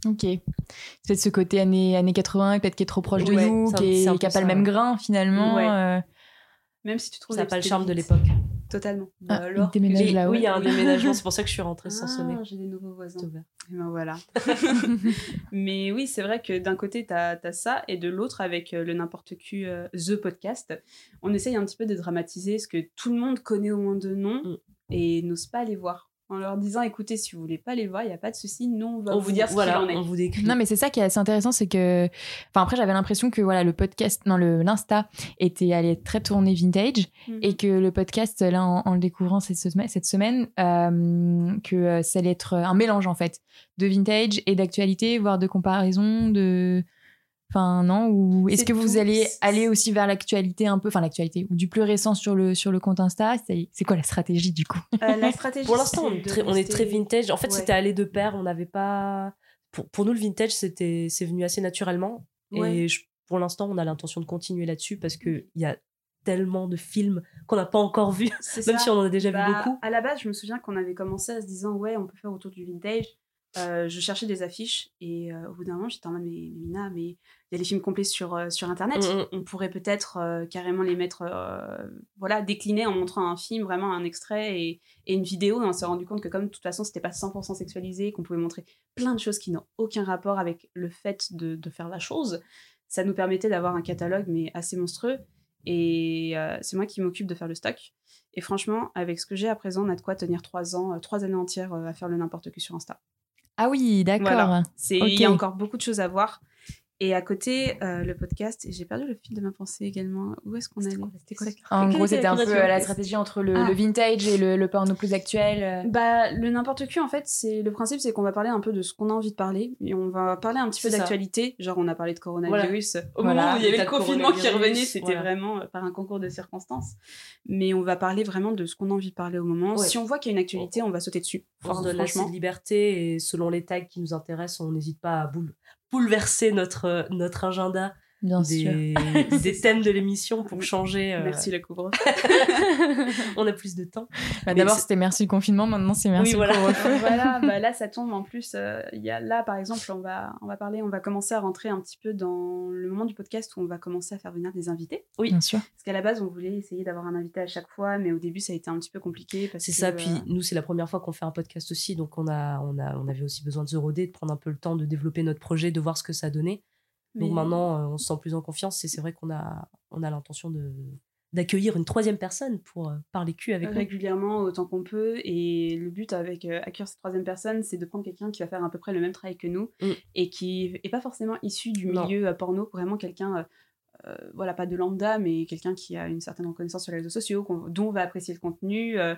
Ok. C'est peut-être ce côté années, années 80, peut-être qui est trop proche de Ouais, nous, qui n'a pas ça, le même grain finalement. Ouais. euh, Même si tu trouves Ça n'a pas le charme de l'époque. Totalement. Ah, Bah il alors déménage là, oui, il y a un déménagement, c'est pour ça que je suis rentrée sans Ah, sonner. j'ai des nouveaux voisins. Et ben voilà. Mais oui, c'est vrai que d'un côté, t'as as ça, et de l'autre, avec euh, le n'importe qui euh, The Podcast, on essaye un petit peu de dramatiser ce que tout le monde connaît au moins de nom Mm. et n'ose pas aller voir. En leur disant écoutez, si vous voulez pas les voir, il y a pas de souci, nous on va On vous, vous- dire ce voilà, qu'il en est. on vous décrit. Non, mais c'est ça qui est assez intéressant, c'est que. Enfin, après, j'avais l'impression que voilà, le podcast, non, le l'Insta était allé très tourné vintage Mhm. et que le podcast, là, en, en le découvrant cette semaine, cette semaine euh, que euh, ça allait être un mélange, en fait, de vintage et d'actualité, voire de comparaison, de. Enfin, non, ou est-ce que vous tout. allez aller aussi vers l'actualité un peu, enfin, l'actualité, ou du plus récent sur le, sur le compte Insta C'est quoi la stratégie, du coup? Euh, la stratégie. Pour l'instant, on, est très- on est très rester- vintage. En fait, Ouais. c'était aller de pair. On n'avait pas. Pour, pour nous, le vintage, c'était, c'est venu assez naturellement. Ouais. Et je- pour l'instant, on a l'intention de continuer là-dessus parce qu'il y a tellement de films qu'on n'a pas encore vus, même ça. si on en a déjà Bah, vu beaucoup. À la base, je me souviens qu'on avait commencé à se disant ouais, on peut faire autour du vintage. Euh, je cherchais des affiches et euh, au bout d'un moment, j'étais en mode mais, mais Mina, mais il y a les films complets sur, euh, sur internet. Mm, mm. On pourrait peut-être carrément les mettre, voilà, déclinés en montrant un film, vraiment un extrait et, et une vidéo. Et on s'est rendu compte que comme de toute façon, c'était pas 100% sexualisé, qu'on pouvait montrer plein de choses qui n'ont aucun rapport avec le fait de, de faire la chose, ça nous permettait d'avoir un catalogue mais assez monstrueux. Et euh, c'est moi qui m'occupe de faire le stock. Et franchement, avec ce que j'ai à présent, on a de quoi tenir trois ans, euh, trois années entières euh, à faire le n'importe que sur Insta. Ah oui, d'accord. Voilà. C'est. Il y a encore beaucoup de choses à voir. Et à côté, euh, le podcast, et j'ai perdu le fil de ma pensée également. Où est-ce qu'on quoi la En gros, était c'était un peu euh, la stratégie entre le, Ah. le vintage et le, le porno plus actuel. euh. Bah, le n'importe qui, en fait, c'est le principe, c'est qu'on va parler un peu de ce qu'on a envie de parler, et on va parler un petit peu d'actualité. Genre, on a parlé de coronavirus. Au Voilà. moment où il y avait le confinement qui revenait, c'était voilà. vraiment par un concours de circonstances. Mais on va parler vraiment de ce qu'on a envie de parler au moment. Ouais. Si on voit qu'il y a une actualité, on va sauter dessus. Force de franchement. la liberté et selon les tags qui nous intéressent, on n'hésite pas à boule- bouleverser notre, euh, notre agenda Bien sûr. des, des thèmes de l'émission pour changer. euh, Merci la couvre. on a plus de temps. Bah, D'abord, c'était merci le confinement, maintenant c'est merci Oui, le voilà. voilà, bah là ça tombe en plus. euh, Il y a là par exemple, on va on va parler, on va commencer à rentrer un petit peu dans le moment du podcast où on va commencer à faire venir des invités. Oui. Bien sûr. Parce qu'à la base on voulait essayer d'avoir un invité à chaque fois, mais au début ça a été un petit peu compliqué C'est ça, euh, puis nous, c'est la première fois qu'on fait un podcast aussi, donc on, a, on, a, on avait aussi besoin de se roder, de prendre un peu le temps de développer notre projet, de voir ce que ça donnait. Donc maintenant, euh, on se sent plus en confiance et c'est vrai qu'on a, on a l'intention de d'accueillir une troisième personne pour euh, parler cul avec nous. régulièrement autant qu'on peut et le but avec euh, accueillir cette troisième personne c'est de prendre quelqu'un qui va faire à peu près le même travail que nous Mm. et qui est pas forcément issu du milieu porno vraiment quelqu'un euh, voilà pas de lambda mais quelqu'un qui a une certaine reconnaissance sur les réseaux sociaux dont on va apprécier le contenu euh,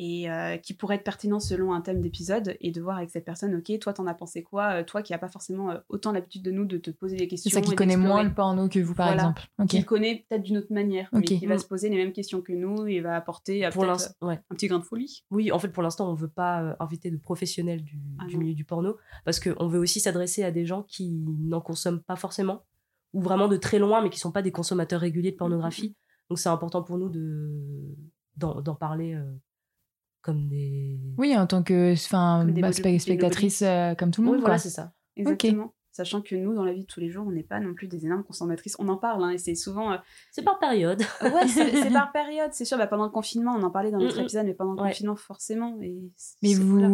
et euh, qui pourrait être pertinent selon un thème d'épisode et de voir avec cette personne ok toi t'en as pensé quoi Euh, toi qui a pas forcément euh, autant l'habitude de nous de te poser des questions C'est ça qui connaît moins le porno que vous, par Voilà. exemple. Ok. qui le connaît peut-être d'une autre manière, Ok. mais qui va Mm. se poser les mêmes questions que nous et va apporter Pour peut-être, l'instant, ouais. un petit grain de folie. Oui, en fait, pour l'instant, on veut pas inviter de professionnels du, Ah du milieu du porno parce qu'on veut aussi s'adresser à des gens qui n'en consomment pas forcément ou vraiment de très loin, mais qui sont pas des consommateurs réguliers de Mm, pornographie. Donc, c'est important pour nous de d'en d'en parler euh, comme des. Oui, en tant que enfin, bah, spectatrice euh, comme tout le Oui, monde. voilà, quoi. c'est ça. Exactement. Sachant que nous, dans la vie de tous les jours, on n'est pas non plus des énormes consommatrices. On en parle, hein, et c'est souvent. euh, C'est par période. Ouais, c'est par période, c'est sûr. Bah, pendant le confinement, on en parlait dans notre épisode, mais pendant le Ouais. confinement, forcément. Et Mais vous. voilà.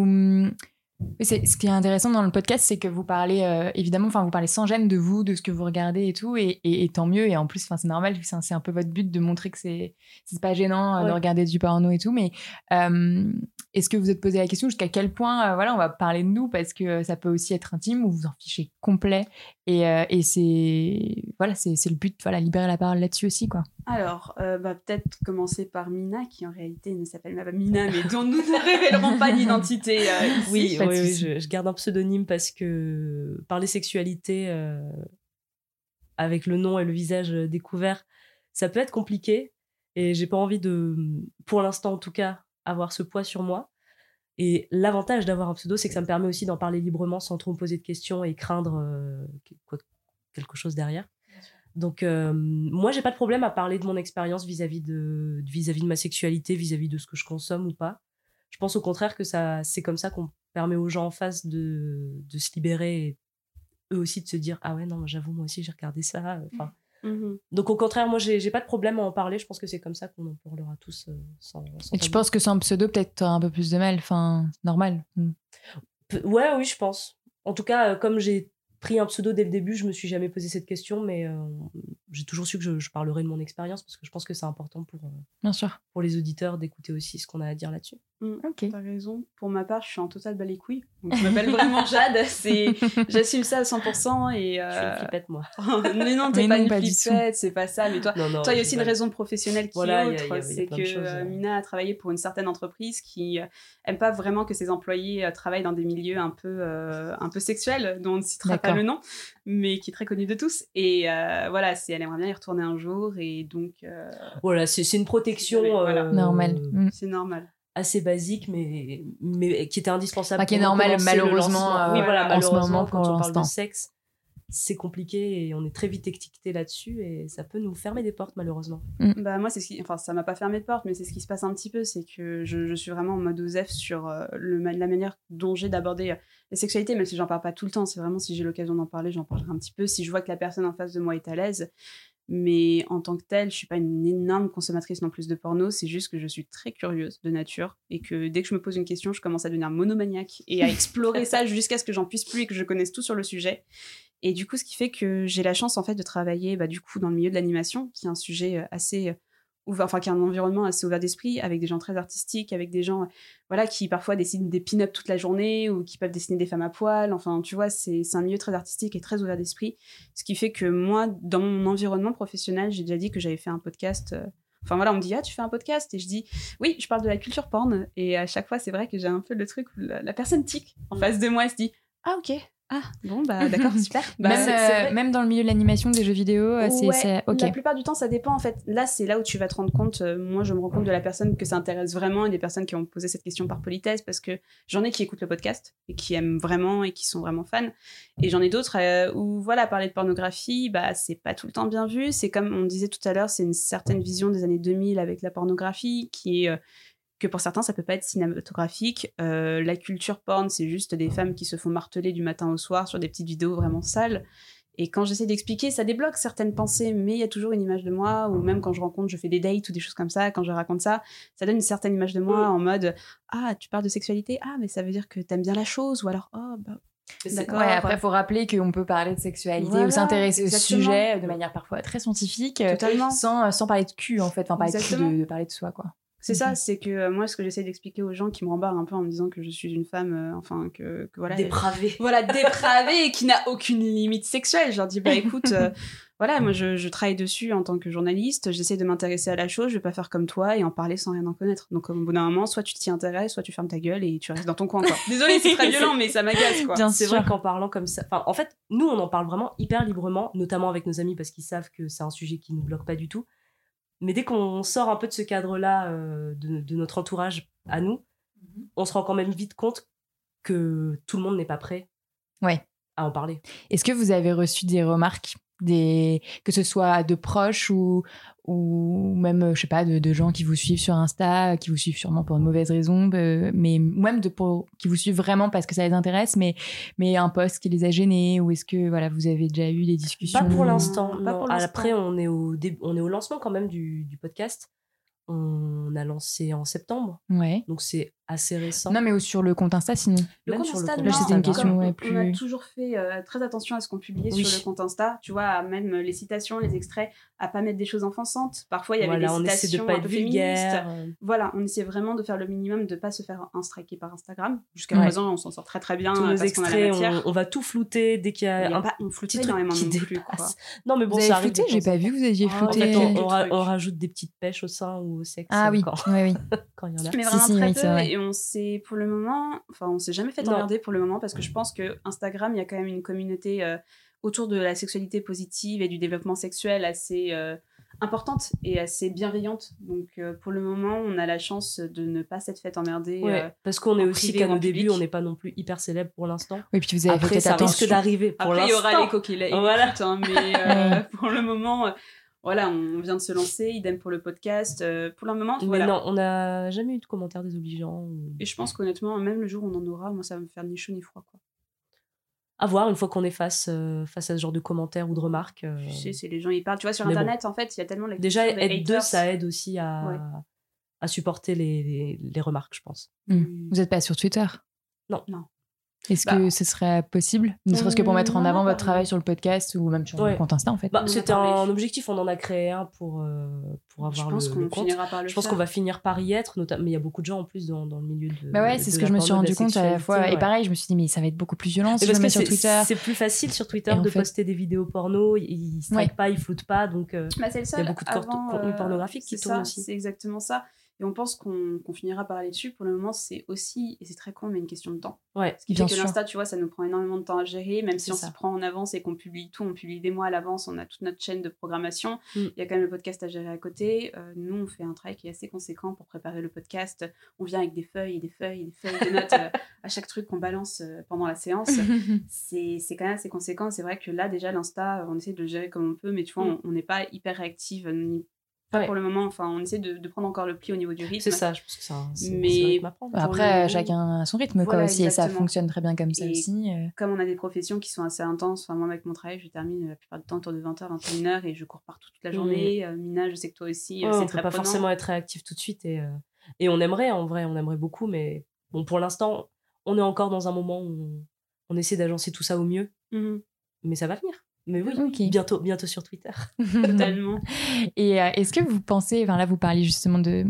Oui, c'est- ce qui est intéressant dans le podcast, c'est que vous parlez euh, évidemment, enfin vous parlez sans gêne de vous, de ce que vous regardez et tout, et, et- et tant mieux. Et en plus, c'est normal, c'est un, peu votre but de montrer que c'est pas gênant euh, de regarder du porno et tout. Mais euh, est-ce que vous êtes posé la question jusqu'à quel point, euh, voilà, on va parler de nous parce que ça peut aussi être intime ou vous en fichez complet. Et, euh, et c'est voilà, c'est le but, voilà, libérer la parole là-dessus aussi, quoi. Alors, euh, bah, peut-être commencer par Mina, qui en réalité ne s'appelle pas Mina, mais dont nous ne révélerons pas l'identité euh. Oui, je, je garde un pseudonyme parce que parler sexualité euh, avec le nom et le visage découvert, ça peut être compliqué. Et j'ai pas envie de, pour l'instant en tout cas, avoir ce poids sur moi. Et l'avantage d'avoir un pseudo, c'est que ça me permet aussi d'en parler librement sans trop me poser de questions et craindre euh, quoi- quelque chose derrière. Donc, euh, moi, j'ai pas de problème à parler de mon expérience vis-à-vis de, vis-à-vis de ma sexualité, vis-à-vis de ce que je consomme ou pas. Je pense au contraire que ça, c'est comme ça qu'on permet aux gens en face de, de se libérer et eux aussi de se dire Ah ouais, non, j'avoue, moi aussi, j'ai regardé ça. Enfin, Mhm. donc, au contraire, moi, j'ai pas de problème à en parler. Je pense que c'est comme ça qu'on en parlera tous euh, sans, sans Et tu penses que sans pseudo, peut-être un peu plus de mal, enfin normal. Mm. Pe- Ouais, oui, je pense. En tout cas, euh, comme j'ai pris un pseudo dès le début, je me suis jamais posé cette question, mais euh, j'ai toujours su que je, je parlerai de mon expérience parce que je pense que c'est important pour, euh, Bien sûr. pour les auditeurs d'écouter aussi ce qu'on a à dire là-dessus. Mm, Ok. T'as raison. Pour ma part, je suis en total. Donc, je m'appelle vraiment Jade. C'est, j'assume ça à 100% et. Je suis une euh, flippette, moi. mais non, t'es pas non, une pas flippette, c'est pas ça. Mais toi, Non, non, toi, il y a aussi une raison professionnelle qui Voilà, est autre. C'est que choses, euh, ouais. Mina a travaillé pour une certaine entreprise qui euh, aime pas vraiment que ses employés euh, travaillent dans des milieux un peu, euh, un peu sexuels, dont on ne citera pas le nom, mais qui est très connu de tous. Et euh, voilà, c'est, elle aimerait bien y retourner un jour et donc euh, Voilà, c'est une protection Ouais, voilà. euh, Normal. Mm. c'est normal. Assez basique, mais, mais qui était indispensable. Enfin, qui est normal, malheureusement, euh, oui, voilà, en ce malheureusement, moment, quand on parle de sexe, c'est compliqué et on est très vite étiqueté là-dessus et ça peut nous fermer des portes, malheureusement. Bah moi c'est ce qui, enfin ça m'a pas fermé de porte, mais c'est ce qui se passe un petit peu, c'est que je, je suis vraiment en mode OSEF sur euh, le, la manière dont j'ai d'aborder euh, la sexualité, même si j'en parle pas tout le temps. C'est vraiment si j'ai l'occasion d'en parler, j'en parlerai un petit peu. Si je vois que la personne en face de moi est à l'aise, mais en tant que telle, je suis pas une énorme consommatrice non plus de porno. C'est juste que je suis très curieuse de nature et que dès que je me pose une question, je commence à devenir monomaniaque et à explorer ça jusqu'à ce que j'en puisse plus et que je connaisse tout sur le sujet. Et du coup, ce qui fait que j'ai la chance en fait de travailler bah, du coup dans le milieu de l'animation, qui est un sujet euh, assez euh, ouvert, enfin qui est un environnement assez ouvert d'esprit, avec des gens très artistiques, avec des gens voilà qui parfois dessinent des pin-up toute la journée ou qui peuvent dessiner des femmes à poil. Enfin, tu vois, c'est un milieu très artistique et très ouvert d'esprit, ce qui fait que moi, dans mon environnement professionnel, j'ai déjà dit que j'avais fait un podcast. euh, Enfin voilà, on me dit ah tu fais un podcast? Et je dis oui je parle de la culture porn et à chaque fois c'est vrai que j'ai un peu le truc où la, la personne tic en face de moi elle se dit ah ok ah bon bah d'accord super Bah, même, euh, même dans le milieu de l'animation, des jeux vidéo, euh, c'est Ouais, ok. La plupart du temps, ça dépend en fait. Là, c'est là où tu vas te rendre compte. euh, moi, je me rends compte de la personne que ça intéresse vraiment et des personnes qui ont posé cette question par politesse parce que j'en ai qui écoutent le podcast et qui aiment vraiment et qui sont vraiment fans. Et j'en ai d'autres euh, où, voilà, parler de pornographie, bah, c'est pas tout le temps bien vu. C'est comme on disait tout à l'heure, c'est une certaine vision des années 2000 avec la pornographie qui est. euh, que pour certains, ça peut pas être cinématographique. Euh, la culture porn, c'est juste des femmes qui se font marteler du matin au soir sur des petites vidéos vraiment sales. Et quand j'essaie d'expliquer, ça débloque certaines pensées, mais il y a toujours une image de moi, ou même quand je rencontre, je fais des dates ou des choses comme ça, quand je raconte ça, ça donne une certaine image de moi en mode Ah, tu parles de sexualité Ah, mais ça veut dire que t'aimes bien la chose, ou alors Oh, bah. D'accord. Ouais, après, il faut rappeler qu'on peut parler de sexualité Voilà, ou s'intéresser au sujet de manière parfois très scientifique, euh, Totalement. sans, sans parler de cul en fait, enfin parler de, cul, Exactement. de, de parler de soi quoi. C'est ça, c'est que euh, moi, ce que j'essaie d'expliquer aux gens qui me rembarrent un peu en me disant que je suis une femme, euh, enfin, que, que voilà. Dépravé. voilà, dépravée et qui n'a aucune limite sexuelle. Je leur dis, bah écoute, euh, voilà, moi je, je travaille dessus en tant que journaliste, j'essaie de m'intéresser à la chose, je vais pas faire comme toi et en parler sans rien en connaître. Donc au bout d'un moment, soit tu t'y intéresses, soit tu fermes ta gueule et tu restes dans ton coin. Quoi. Désolée, c'est très violent, mais ça m'agace quoi. Bien C'est vrai qu'en parlant comme ça, enfin, en fait, nous, on en parle vraiment hyper librement, notamment avec nos amis parce qu'ils savent que c'est un sujet qui nous bloque pas du tout. Mais dès qu'on sort un peu de ce cadre-là, euh, de, de notre entourage à nous, on se rend quand même vite compte que tout le monde n'est pas prêt Ouais. à en parler. Est-ce que vous avez reçu des remarques, des... que ce soit de proches ou, ou même, euh, je sais pas, de, de gens qui vous suivent sur Insta, qui vous suivent sûrement pour une mauvaise raison, euh, mais ou même de, pour, qui vous suivent vraiment parce que ça les intéresse, mais, mais un post qui les a gênés ou est-ce que voilà, vous avez déjà eu des discussions Pas pour l'instant. L'instant. Après, on est, au on est au lancement quand même du, du podcast. On a lancé en septembre, Ouais. donc c'est assez récent. Non, mais sur le compte Insta sinon. Le Même compte sur le Insta, c'était une question, ouais, On- plus- On a toujours fait euh, très attention à ce qu'on publiait Oui. sur le compte Insta. Tu vois, même les citations, les extraits, à pas mettre des choses offensantes. Parfois, il y avait voilà, des on essaie de citations pas un être peu vulgaire. féministes. euh, Voilà, on essaie vraiment de faire le minimum de pas se faire instriquer par Instagram. Jusqu'à Ouais. présent, on s'en sort très très bien Tous euh, nos parce qu'on a la extraits, matière. on, on va tout flouter dès qu'il y a y a un pas, on petit truc énormément qui non plus. Quoi. Non, mais bon, vous ça avez arrive. J'ai pas vu, vous aviez Ah, flouté. on, rajoute des petites pêches au sein ou au sexe Ah euh, oui, quand, oui, oui. quand il y en a. Mais Si, vraiment si, très peu. Et on s'est, pour le moment, enfin, on s'est jamais fait emmerder pour le moment parce que je pense que Instagram, il y a quand même une communauté euh, autour de la sexualité positive et du développement sexuel assez euh, importante et assez bienveillante. Donc, euh, pour le moment, on a la chance de ne pas s'être fait emmerder. Ouais, euh, parce qu'on est aussi qu'à nos débuts, on n'est pas non plus hyper célèbre pour l'instant. Oui, puis vous avez fait Après, peut-être ça risque d'arriver pour Après, il y aura l'instant. les coquilles, Voilà. hein, mais euh, pour le moment, euh, voilà, on vient de se lancer. Idem pour le podcast. Euh, pour le moment, Mais voilà. non, on n'a jamais eu de commentaires désobligeants. ou- Et je pense qu'honnêtement, même le jour où on en aura, moi, ça va me faire ni chaud ni froid. Quoi. À voir une fois qu'on est face, euh, face à ce genre de commentaires ou de remarques. euh, Tu sais, c'est les gens, ils parlent. Tu vois, sur Mais bon. Internet, en fait, il y a tellement la Déjà, être deux, ça aide aussi à, Ouais. à supporter les, les, les remarques, je pense. Hmm. Vous n'êtes pas sur Twitter? Non. Non. Est-ce Bah, que ce serait possible Ne serait-ce que pour mettre en a avant votre travail sur le podcast ou même sur Ouais. le compte Insta en fait? Bah, C'était un objectif, on en a créé un pour, euh, pour Je avoir pense le, le compte. par le Je pense qu'on va finir par y être, notamment, mais il y a beaucoup de gens en plus dans, dans le milieu de. Bah ouais, c'est ce que je me suis rendu compte à la fois. Et pareil, je me suis dit, mais ça va être beaucoup plus violent si je mets que sur c'est- Twitter. c'est plus facile sur Twitter Et en de fait- poster des vidéos porno, ils strikent Ouais. pas, ils floutent pas, donc euh, Bah, il y a beaucoup de contenu euh, pornographique qui tourne aussi. C'est exactement ça. Et on pense qu'on finira par aller dessus. Pour le moment, c'est aussi, et c'est très con, mais une question de temps. Ouais, Ce qui Bien fait que l'Insta, tu vois, ça nous prend énormément de temps à gérer, même si on s'y prend en avance et qu'on publie tout, on publie des mois à l'avance, on a toute notre chaîne de programmation. Mm. Il y a quand même le podcast à gérer à côté. Euh, nous, on fait un travail qui est assez conséquent pour préparer le podcast. On vient avec des feuilles et des feuilles et des feuilles de notes euh, à chaque truc qu'on balance euh, pendant la séance. C'est quand même assez conséquent. C'est vrai que là, déjà, l'Insta, on essaie de le gérer comme on peut, mais tu vois, Mm. on- n'est pas hyper réactive, ni Ouais. pour le moment. Enfin, on essaie de, de prendre encore le pli au niveau du rythme. c'est ça, je pense que c'est- Mais- Après, le- chacun a son rythme quoi aussi et ça fonctionne très bien comme ça Et- aussi. euh. comme on a des professions qui sont assez intenses, enfin moi avec mon travail, je termine la plupart du temps autour de 20h, 21h et je cours partout toute la Mhm. journée. Euh, Mina, je sais que toi aussi, euh, Ouais, c'est on très pas prenant. forcément être réactif tout de suite et, euh, et on aimerait en vrai, on aimerait beaucoup, mais bon, pour l'instant, on est encore dans un moment où on, on essaie d'agencer tout ça au mieux, Mhm. mais ça va venir. Mais oui, bientôt, bientôt sur Twitter. Totalement. Et euh, est-ce que vous pensez, enfin là vous parliez justement de,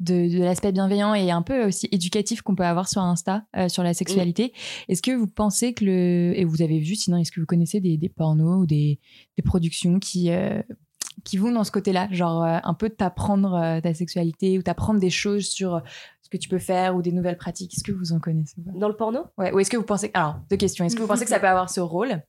de, de l'aspect bienveillant et un peu aussi éducatif qu'on peut avoir sur Insta, euh, sur la sexualité, est-ce que vous pensez que le... Et vous avez vu, sinon est-ce que vous connaissez des, des pornos ou des, des productions qui, euh, qui vont dans ce côté-là, genre euh, un peu t'apprendre euh, ta sexualité ou t'apprendre des choses sur ce que tu peux faire ou des nouvelles pratiques? Est-ce que vous en connaissez Dans le porno? Ouais, ou est-ce que vous pensez... Alors, deux questions. Est-ce que vous pensez que ça peut avoir ce rôle?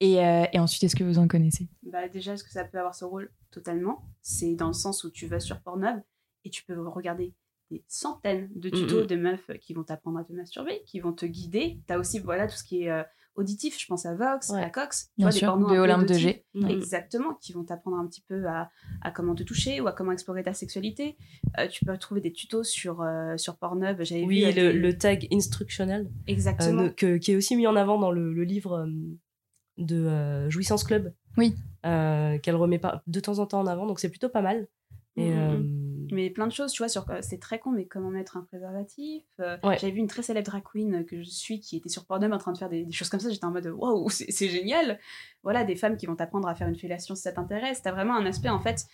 Et, euh, et ensuite, est-ce que vous en connaissez? Bah déjà, est-ce que ça peut avoir ce rôle? Totalement. C'est dans le sens où tu vas sur Pornhub et tu peux regarder des centaines de tutos de meufs qui vont t'apprendre à te masturber, qui vont te guider. T'as aussi voilà tout ce qui est euh, auditif. Je pense à Vox, Ouais. à Cox, tu Bien vois, des sûr, pornos de Olympe de. G. Mhm. Exactement, qui vont t'apprendre un petit peu à, à comment te toucher ou à comment explorer ta sexualité. Euh, tu peux trouver des tutos sur, euh, sur Pornhub. J'avais Oui, vu le, des- le tag instructional, euh, Exactement. que- qui est aussi mis en avant dans le, le livre euh, de euh, Jouissance Club. Oui. Euh, Qu'elle remet pas de temps en temps en avant, donc c'est plutôt pas mal. Et, Mhm. euh, Mais plein de choses, tu vois, sur c'est très con, mais comment mettre un préservatif. Ouais. J'avais vu une très célèbre drag queen que je suis qui était sur Pornhub en train de faire des, des choses comme ça. J'étais en mode waouh, c'est c'est génial. Voilà, des femmes qui vont t'apprendre à faire une fellation si ça t'intéresse. T'as vraiment un aspect en fait.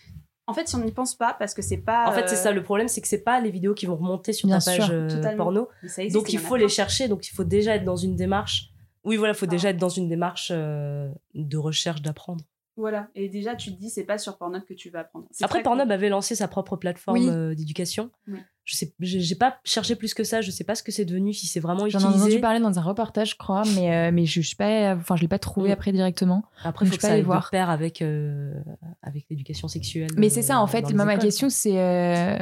En fait, si on n'y pense pas, parce que c'est pas. En fait, c'est ça le problème, c'est que c'est pas les vidéos qui vont remonter sur Bien ta page sûr, euh, porno. Donc il faut les chercher, donc il faut déjà être dans une démarche. Oui, voilà, il faut Ah. déjà être dans une démarche euh, de recherche d'apprendre. Voilà, et déjà tu te dis, c'est pas sur Pornhub que tu vas apprendre. Après. Pornhub avait lancé sa propre plateforme Oui. euh, d'éducation. Oui. Je sais, j'ai pas cherché plus que ça. Je sais pas ce que c'est devenu, si c'est vraiment J'en ai entendu utilisé. parler dans un reportage, je crois, mais, euh, mais je, je suis pas, enfin, je l'ai pas trouvé Mm. après directement. Après, faut je que ça aller voir. pair avec euh, avec l'éducation sexuelle. Mais euh, c'est ça, en fait, moi, ma question, c'est euh,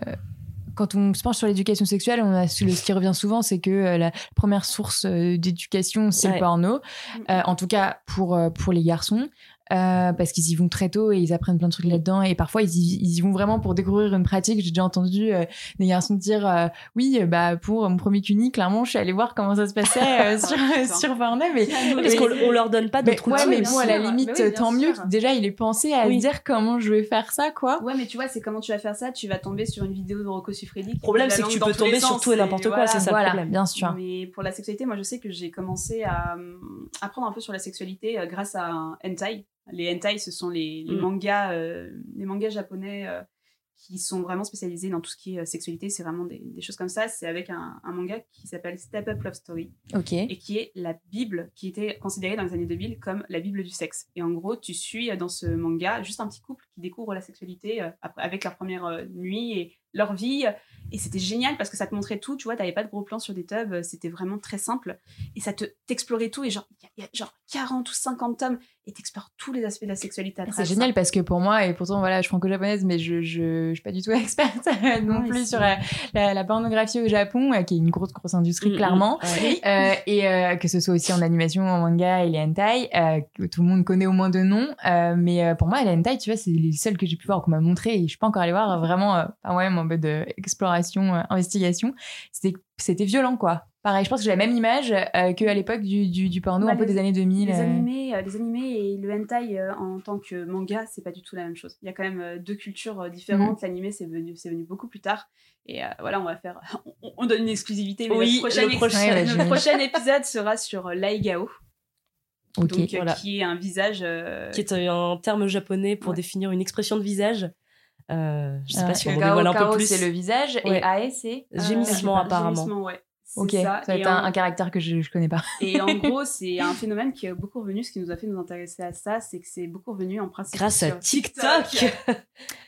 quand on se penche sur l'éducation sexuelle, on a ce qui revient souvent, c'est que euh, la première source euh, d'éducation, c'est le porno. Mm. Euh, en tout cas, pour, pour les garçons. Euh, parce qu'ils y vont très tôt et ils apprennent plein de trucs là-dedans et parfois ils y, ils y vont vraiment pour découvrir une pratique j'ai déjà entendu euh, des garçons dire euh, oui bah pour mon premier cuni clairement je suis allée voir comment ça se passait euh, sur, sur Pornhub mais Parce qu'on on leur donne pas d'autres ouais, outils. mais bon, à la limite, oui, tant mieux. Déjà, il est pensé à Oui. dire comment je vais faire ça, quoi. Ouais, mais tu vois, c'est comment tu vas faire ça. Tu vas tomber sur une vidéo de Rocco Siffredi. Le problème, c'est que tu peux tomber sur tout et n'importe quoi, c'est ça le problème. bien sûr. Mais pour la sexualité, moi je sais que j'ai commencé à euh, apprendre un peu sur la sexualité grâce à un hentai. Les hentai, ce sont les, les Mm. mangas, euh, les mangas japonais euh, qui sont vraiment spécialisés dans tout ce qui est euh, sexualité. C'est vraiment des, des choses comme ça. C'est avec un, un manga qui s'appelle Step Up Love Story et qui est la Bible, qui était considérée dans les années 2000 comme la Bible du sexe. Et en gros, tu suis dans ce manga juste un petit couple qui découvre la sexualité avec leur première nuit et leur vie. Et c'était génial parce que ça te montrait tout, tu vois, t'avais pas de gros plans sur des tubs, c'était vraiment très simple. Et ça te t'explorait tout. Et genre, il y y, a genre 40 ou 50 tomes et t'explores tous les aspects de la sexualité à C'est génial parce que pour moi, et pourtant, voilà, je suis franco-japonaise, mais je, je, je suis pas du tout experte non Ouais, plus c'est- sur la, la- la pornographie au Japon, euh, qui est une grosse, grosse industrie, Mm, clairement. mm, ouais. Euh, et euh, que ce soit aussi en animation, en manga et les hentai, euh, que tout le monde connaît au moins de nom. Euh, mais euh, pour moi, les hentai, tu vois, c'est les seuls que j'ai pu voir, qu'on m'a montré, et je suis pas encore allée voir, euh, vraiment, euh, par moi-même, en mode euh, exploration, euh, investigation. C'était c'était violent, quoi. Pareil, je pense que j'ai la même image euh, qu'à l'époque du, du, du porno, Bah, un peu les- des années 2000. Les euh. animés, euh, les animés et le hentai euh, en tant que manga, c'est pas du tout la même chose. Il y a quand même euh, deux cultures différentes. L'animé, c'est venu, c'est venu beaucoup plus tard. Et euh, voilà, on va faire. On, on On donne une exclusivité, mais Oui, le, prochain, le prochain- Ouais, le prochain épisode sera sur l'Aigao, Ok. donc, voilà. qui est un visage. euh, qui est un terme japonais pour Ouais. définir une expression de visage. Euh, je sais Ah, pas si on Kao, dévoile un peu plus. c'est le visage Ouais. et Ae, c'est euh, Gémissement, apparemment. gémissement, ouais. C'est Ok, ça. ça être en- un, un caractère que je, je connais pas. Et en gros, c'est un phénomène qui est beaucoup revenu. Ce qui nous a fait nous intéresser à ça, c'est que c'est beaucoup revenu en principe. Grâce à TikTok.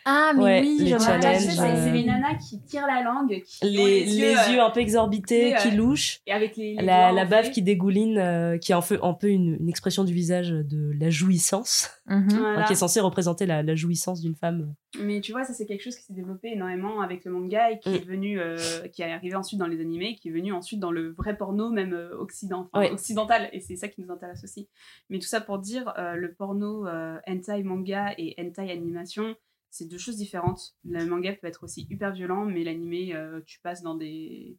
Ah, mais Ouais, oui, j'en ai c'est euh, les nanas qui tirent la langue, qui les, les yeux, euh, un peu exorbités, tu sais, qui euh, louchent. et avec les, les La, bave fait. qui dégouline, euh, qui est un peu, un peu une, une expression du visage de la jouissance, Mhm. Voilà. enfin, qui est censée représenter la, la jouissance d'une femme. Mais tu vois, ça c'est quelque chose qui s'est développé énormément avec le manga et qui Mm. est venu, euh, qui est arrivé ensuite dans les animés, qui est venu ensuite dans le vrai porno même euh, occident, Ouais. occidental. Et c'est ça qui nous intéresse aussi. Mais tout ça pour dire, euh, le porno euh, hentai manga et hentai animation, c'est deux choses différentes. Le manga peut être aussi hyper violent, mais l'animé, tu passes dans des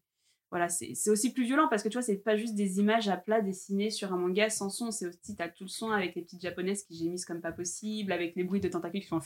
voilà, c'est aussi plus violent parce que tu vois, c'est pas juste des images à plat dessinées sur un manga sans son, c'est aussi, t'as tout le son avec les petites japonaises qui gémissent comme pas possible, avec les bruits de tentacules qui font.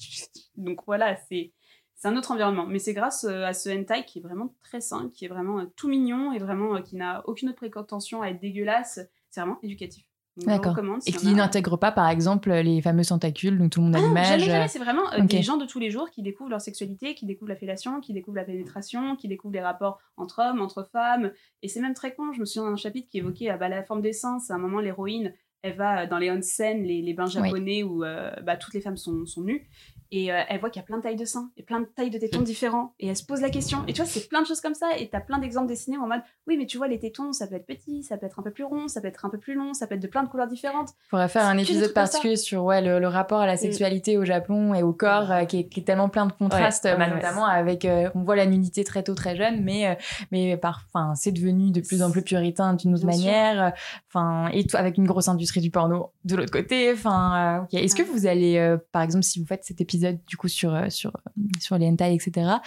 Donc voilà, c'est c'est un autre environnement. Mais c'est grâce euh, à ce hentai qui est vraiment très sain, qui est vraiment euh, tout mignon et vraiment euh, qui n'a aucune autre prétention à être dégueulasse. C'est vraiment éducatif. D'accord. Et qui en a- n'intègre pas, par exemple, les fameux tentacules dont tout le monde a ah l'image. jamais, jamais, c'est vraiment euh, des gens de tous les jours qui découvrent leur sexualité, qui découvrent la fellation, qui découvrent la pénétration, qui découvrent les rapports entre hommes, entre femmes. Et c'est même très con, je me souviens d'un chapitre qui évoquait euh, bah, la forme des seins. C'est à un moment, l'héroïne, elle va euh, dans les onsen, les, les bains japonais où euh, bah, toutes les femmes sont, sont nues. Et euh, elle voit qu'il y a plein de tailles de seins et plein de tailles de tétons différents. Et elle se pose la question. Et tu vois, c'est plein de choses comme ça. Et t'as plein d'exemples dessinés en mode oui, mais tu vois, les tétons, ça peut être petit, ça peut être un peu plus rond, ça peut être un peu plus long, ça peut être de plein de couleurs différentes. faudrait faire un épisode particulier sur ouais, le, le rapport à la sexualité au Japon et au corps euh, qui, est, qui est tellement plein de contrastes, Ouais, bah, ouais, ouais. notamment avec euh, on voit la nudité très tôt très jeune, mais euh, mais par enfin c'est devenu de plus en plus puritain d'une autre Bien manière, enfin et tout, avec une grosse industrie du porno de l'autre côté, enfin euh. Est-ce que vous allez euh, par exemple si vous faites cet épisode du coup sur euh, sur sur les hentai etc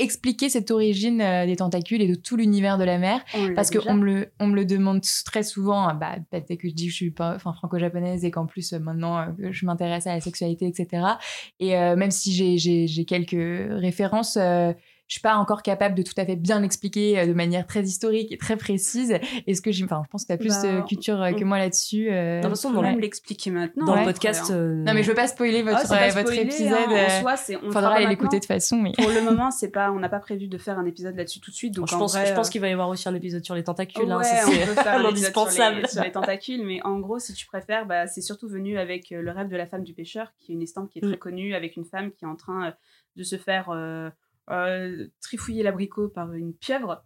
expliquer cette origine euh, des tentacules et de tout l'univers de la mer. Parce qu'on me le on me le demande très souvent bah bah, dès que je dis que je suis pas enfin franco-japonaise et qu'en plus euh, maintenant euh, je m'intéresse à la sexualité etc et euh, même si j'ai quelques références euh, je suis pas encore capable de tout à fait bien l'expliquer euh, de manière très historique et très précise. Est-ce que j'ai, enfin, je pense que tu as plus Bah, de culture euh, que moi là-dessus. euh, De toute façon, On dans peut le- même l'expliquer maintenant. Dans le podcast. hein. euh, Non, mais je veux pas spoiler votre, c'est pas euh, votre épisode. hein, euh, En soi, c'est. on faudra aller l'écouter de toute façon. Mais... Pour le moment, c'est pas, on n'a pas prévu de faire un épisode là-dessus tout de suite. Donc je en pense, vrai, je pense euh, qu'il va y avoir aussi un épisode sur les tentacules. hein, ouais, ça, on c'est épisode sur indispensable. les, sur les tentacules, mais en gros, si tu préfères, bah, c'est surtout venu avec euh, le rêve de la femme du pêcheur, qui est une estampe qui est très Mm. connue, avec une femme qui est en train euh, de se faire euh, euh, trifouiller l'abricot par une pieuvre.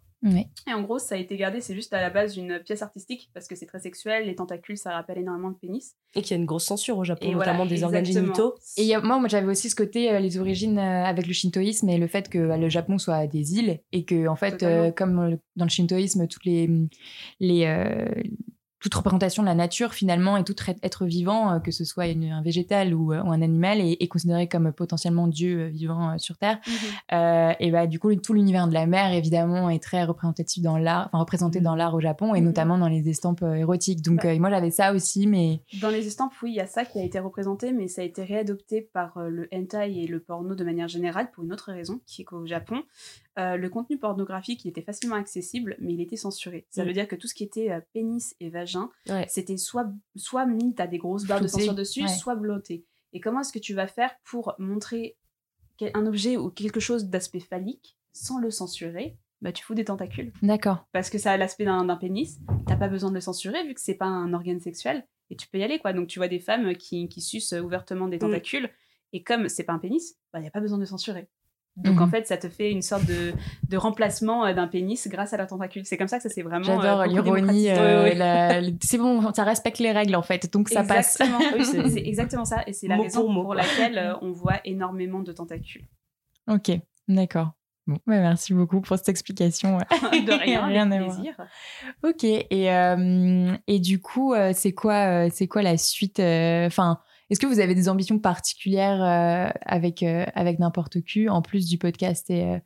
Et en gros, ça a été gardé, c'est juste à la base d'une pièce artistique, parce que c'est très sexuel, les tentacules, ça rappelle énormément le pénis. Et qu'il y a une grosse censure au Japon, Et notamment voilà, des organes génitaux. Et il y a- moi, moi j'avais aussi ce côté, euh, les origines euh, avec le shintoïsme et le fait que bah, le Japon soit des îles et que, en fait, euh, comme euh, dans le shintoïsme, toutes les, les, euh, toute représentation de la nature, finalement, et tout être- vivant, euh, que ce soit une- un végétal ou, euh, ou un animal, est, est considéré comme potentiellement Dieu euh, vivant sur Terre. Euh, et bah, du coup, tout l'univers de la mer, évidemment, est très représentatif dans l'art, enfin, représenté dans l'art au Japon et Mhm. notamment dans les estampes érotiques. Donc, euh, moi, j'avais ça aussi, mais. Dans les estampes, oui, il y a ça qui a été représenté, mais ça a été réadopté par le hentai et le porno de manière générale pour une autre raison, qui est qu'au Japon, euh, le contenu pornographique il était facilement accessible, mais il était censuré. Ça Mm. veut dire que tout ce qui était euh, pénis et vagin, Ouais. c'était soit, soit mis, t'as des grosses barres de censure dessus, ouais. soit blotté. Et comment est-ce que tu vas faire pour montrer un objet ou quelque chose d'aspect phallique sans le censurer? Bah, tu fous des tentacules D'accord. parce que ça a l'aspect d'un pénis. T'as pas besoin de le censurer vu que c'est pas un organe sexuel et tu peux y aller quoi. Donc tu vois des femmes qui, qui sucent ouvertement des tentacules et comme c'est pas un pénis, bah y a pas besoin de censurer. Donc Mhm. en fait, ça te fait une sorte de, de remplacement euh, d'un pénis grâce à la tentacule. C'est comme ça que ça s'est vraiment. J'adore euh, l'ironie. euh, la- C'est bon, ça respecte les règles en fait, donc ça passe. Exactement. Oui, c'est- c'est exactement ça. Et c'est la Mot raison pour laquelle on voit énormément de tentacules. ok, d'accord. Bon, merci beaucoup pour cette explication. de rien, Rien à voir. plaisir. Ok, et, euh, et du coup, c'est quoi, c'est quoi la suite euh, Enfin, est-ce que vous avez des ambitions particulières euh, avec euh, avec n'importe qui en plus du podcast et euh,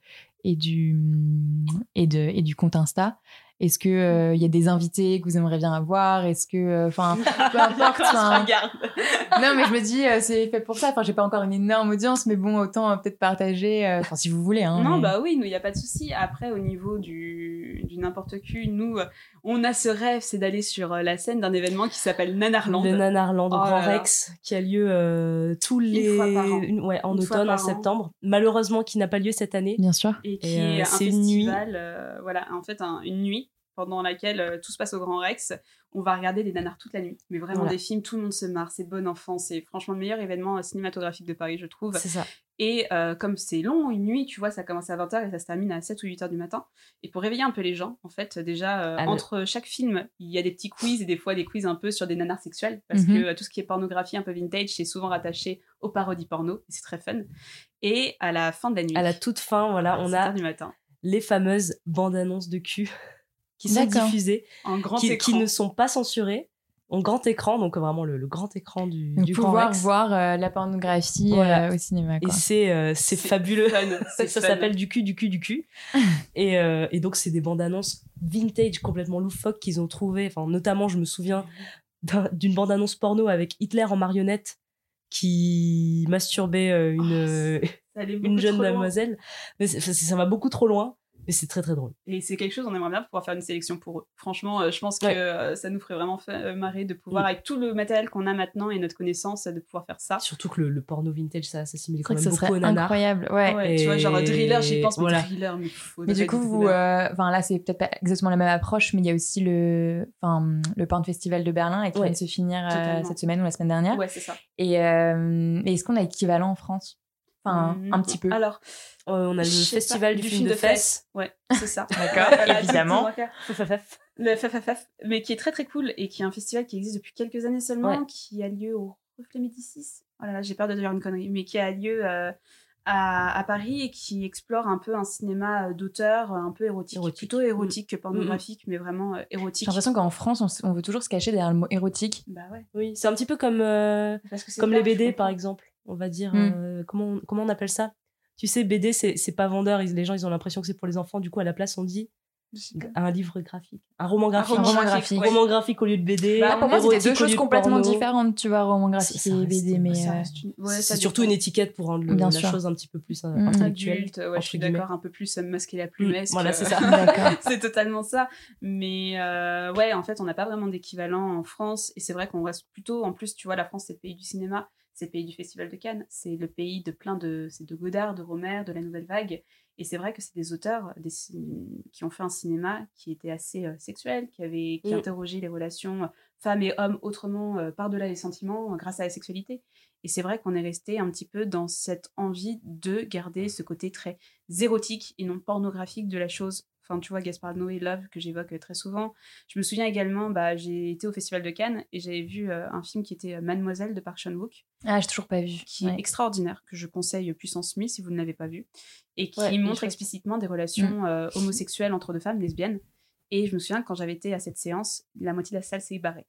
et du compte Insta? Est-ce que euh, il y a des invités que vous aimeriez bien avoir? Est-ce que, enfin, peu importe. enfin, non, mais je me dis, euh, c'est fait pour ça. Enfin, j'ai pas encore une énorme audience, mais bon, autant euh, peut-être partager. euh, Enfin, si vous voulez. Hein, Non, mais- bah oui, nous, il n'y a pas de souci. Après, au niveau du, du n'importe qui, nous, euh, on a ce rêve, c'est d'aller sur euh, la scène d'un événement qui s'appelle Nanarland. Le Nanarland au Oh Grand. Rex qui a lieu euh, tous les fois par an. une- ouais, en Une automne, en an. septembre. Malheureusement, qui n'a pas lieu cette année. Bien sûr. Et qui Et, euh, est un c'est une nuit. festival, euh, voilà, en fait, un- une nuit pendant laquelle euh, tout se passe au Grand Rex. On va regarder des nanars toute la nuit. Mais vraiment Voilà. des films, tout le monde se marre, c'est bon enfant. C'est franchement le meilleur événement euh, cinématographique de Paris, je trouve. C'est ça. Et euh, comme c'est long, une nuit, tu vois, ça commence à 20h et ça se termine à 7 ou 8h du matin. Et pour réveiller un peu les gens, en fait, déjà, euh, Ah, entre chaque film, il y a des petits quiz et des fois des quiz un peu sur des nanars sexuels. Parce Mhm. que euh, tout ce qui est pornographie un peu vintage, c'est souvent rattaché aux parodies porno. Et c'est très fun. Et à la fin de la nuit, À la toute fin, voilà, on 7 heures a du matin, les fameuses bandes annonces de cul qui sont diffusées, en grand qui, écran. qui ne sont pas censurées, en grand écran, donc vraiment le, le grand écran du, Donc, du Grand pouvoir Rex. voir euh, la pornographie Voilà. euh, au cinéma. Et c'est euh, c'est fabuleux. fun, Ça, s'appelle du cul, du cul, du cul. et, euh, et donc, c'est des bandes annonces vintage complètement loufoques qu'ils ont trouvées. Enfin, notamment, je me souviens d'un- d'une bande annonce porno avec Hitler en marionnette qui masturbait euh, une, beaucoup une jeune demoiselle. Mais ça va beaucoup trop loin, mais c'est très très drôle. Et c'est quelque chose, on aimerait bien pouvoir faire une sélection pour eux. Franchement, euh, je pense que Ouais. euh, ça nous ferait vraiment fa- euh, marrer de pouvoir, Mm. avec tout le matériel qu'on a maintenant et notre connaissance, de pouvoir faire ça. Surtout que le, le porno vintage, ça s'assimile quand même beaucoup serait au nanar. incroyable. Ouais. Ouais, Tu vois, genre thriller, j'y pense, mais voilà. thriller, mais faut Mais du coup, vous, euh, enfin là, c'est peut-être pas exactement la même approche, mais il y a aussi le, enfin, le Porn Festival de Berlin et qui Ouais, vient de se finir euh, cette semaine ou la semaine dernière. Ouais, c'est ça. Et euh, et est-ce qu'on a équivalent en France? Enfin, Mm. un petit peu. Alors, Euh, on a le festival pas, du, film de fesses. Ouais, c'est ça. D'accord, évidemment. le FFFF, mais qui est très très cool et qui est un festival qui existe depuis quelques années seulement, Ouais. qui a lieu au Reflet Médicis. Oh là là, j'ai peur de dire une connerie, mais qui a lieu euh, à, à Paris et qui explore un peu un cinéma euh, d'auteur, un peu érotique. Érotique. Plutôt érotique que pornographique, mais vraiment euh, J'ai érotique. l'impression qu'en France, on, veut toujours se cacher derrière le mot érotique. Bah ouais. Oui, c'est un petit peu comme, euh, Parce que c'est comme les BD, par exemple. On va dire, Mm. euh, comment, on- comment on appelle ça? Tu sais, BD, c'est pas vendeur. ils- les gens, ils ont l'impression que c'est pour les enfants. Du coup, à la place, on dit un livre graphique. Un roman graphique. roman graphique, Un ouais. roman graphique au lieu de BD. Bah, Ah, pour moi, c'était deux choses complètement porno. différentes, tu vois, roman graphique et BD, mais Ça euh, ouais, c'est surtout une étiquette pour rendre Bien la sûr. chose un petit peu plus euh, Mm. intellectuelle. adulte, ouais, je suis d'accord, un peu plus masqué la Mm, plumesque. voilà, c'est ça. c'est totalement ça. Mais euh, ouais, en fait, on n'a pas vraiment d'équivalent en France. Et c'est vrai qu'on reste plutôt. En plus, tu vois, la France, c'est le pays du cinéma, c'est le pays du Festival de Cannes, c'est le pays de plein de. C'est de Godard, de Romer, de la Nouvelle Vague. Et c'est vrai que c'est des auteurs des, qui ont fait un cinéma qui était assez euh, sexuel, qui, avait, qui Mm. interrogeait les relations euh, femmes et hommes autrement, euh, par-delà les sentiments, grâce à la sexualité. Et c'est vrai qu'on est resté un petit peu dans cette envie de garder ce côté très érotique et non pornographique de la chose. Enfin, tu vois, Gaspard Noé, Love, que j'évoque euh, très souvent. Je me souviens également, bah, j'ai été au Festival de Cannes et j'avais vu euh, un film qui était euh, Mademoiselle de Park Chan-wook, Ah, j'ai toujours pas vu. qui Ouais. est extraordinaire, que je conseille puissance 1000 si vous ne l'avez pas vu, et qui Ouais, montre explicitement des relations euh, homosexuelles entre deux femmes lesbiennes. Et je me souviens quand j'avais été à cette séance, la moitié de la salle s'est barrée.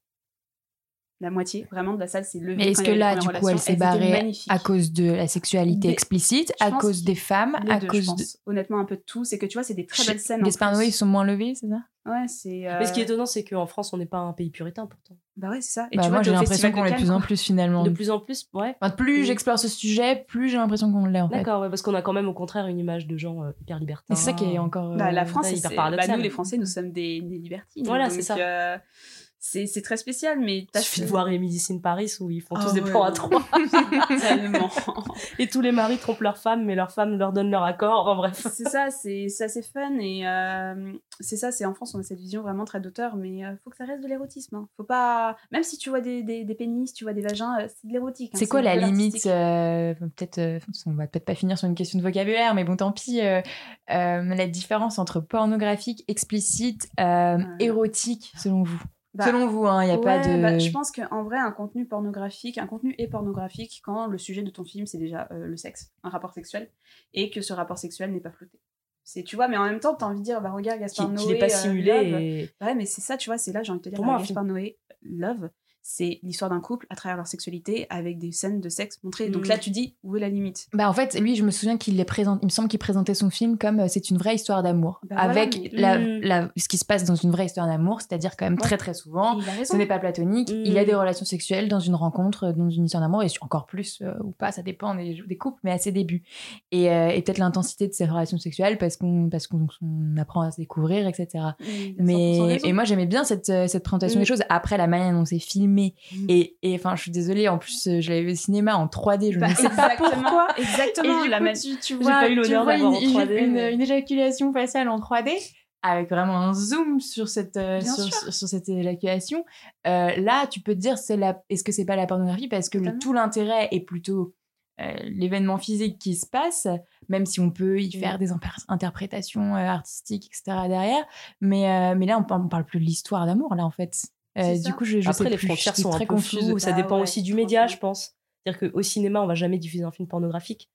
La moitié, vraiment, de la salle s'est levée. Mais est-ce que là, les du coup, elle s'est barrée à cause de la sexualité Des- explicite, je à cause des femmes, Les à deux, je cause de. pense. Honnêtement, un peu de tout. C'est que tu vois, c'est des très belles scènes. plus. Noé, ils sont moins levés, c'est ça? Ouais, c'est. Mais ce qui est euh, étonnant, c'est qu'en France, on n'est pas un pays puritain pourtant. Bah ouais, c'est ça. Et Bah, tu Moi, vois, j'ai l'impression qu'on l'est de plus en plus finalement. De plus en plus, ouais. Enfin, plus j'explore ce sujet, plus j'ai l'impression qu'on l'est en fait. D'accord, ouais, parce qu'on a quand même au contraire une image de gens euh, hyper libertins. C'est ça qui est encore. Bah, la euh, France, c'est hyper bah, paradoxal. nous les Français, nous sommes des, des libertines. Voilà, c'est ça. C'est c'est très spécial, mais Il t'as suffit de voir Emily in Paris où ils font Ah tous des ouais, plans à trois. tellement. Et tous les maris trompent leurs femmes, mais leurs femmes leur donnent leur accord. Enfin bref. c'est ça, c'est c'est assez fun et euh, c'est ça, c'est en France on a cette vision vraiment très d'auteur, mais euh, faut que ça reste de l'érotisme. hein. Faut pas, même si tu vois des, des, des pénis, tu vois des vagins, euh, c'est de l'érotique. hein, C'est quoi la limite euh, Peut-être, euh, on va peut-être pas finir sur une question de vocabulaire, mais bon, tant pis. euh, euh, la différence entre pornographique, explicite, euh, érotique, selon vous? Bah, Selon vous, hein, il n'y a pas Ouais, de. bah, je pense qu'en vrai, un contenu pornographique, un contenu est pornographique quand le sujet de ton film, c'est déjà euh, le sexe, un rapport sexuel, et que ce rapport sexuel n'est pas flouté. C'est, tu vois, mais en même temps, t'as envie de dire, bah regarde, Gaspard Noé. qu'il n'est pas euh, simulé et- Ouais, mais c'est ça, tu vois, c'est là, j'ai envie de te dire, Pour moi, bah, Gaspard Noé, Love, c'est l'histoire d'un couple à travers leur sexualité avec des scènes de sexe montrées. Donc Mm. là, tu dis où est la limite? Bah en fait, lui, je me souviens qu'il les présente. Il me semble qu'il présentait son film comme euh, c'est une vraie histoire d'amour, Bah voilà, avec mais- la, Mm. la- ce qui se passe dans une vraie histoire d'amour, c'est-à-dire quand même Ouais. très très souvent. Et il a raison. Ce n'est pas platonique. Mm. Il y a des relations sexuelles dans une rencontre, euh, dans une histoire d'amour, et encore plus euh, ou pas, ça dépend des, des couples, mais à ses débuts. Et, euh, et peut-être l'intensité de ces relations sexuelles parce qu'on parce qu'on on apprend à se découvrir, etc. Il a 100% Mais et moi j'aimais bien cette, euh, cette présentation Mm. des choses. Après la manière dont c'est filmé Mm. et et enfin je suis désolée en plus euh, je l'avais vu au cinéma en 3D je Bah, ne sais pas exactement, pourquoi. exactement. Et du la coup, magie. tu, tu vois, pas eu tu vois une, en 3D, une- mais- une éjaculation faciale en 3D avec vraiment un zoom sur cette euh, sur, sûr. sur- sur cette éjaculation. Euh, là tu peux te dire c'est la est-ce que c'est pas la pornographie? Parce que le- tout l'intérêt est plutôt euh, l'événement physique qui se passe, même si on peut y Mm. faire des imper- interprétations artistiques, etc. derrière. Mais, mais là, on parle, on parle plus de l'histoire d'amour, là, en fait. Euh, du coup, je, je Après, sais les plus, frontières sont un très peu confuse. floues. Ça Bah dépend ouais, aussi du média, je pense. C'est-à-dire qu'au cinéma, on va jamais diffuser un film pornographique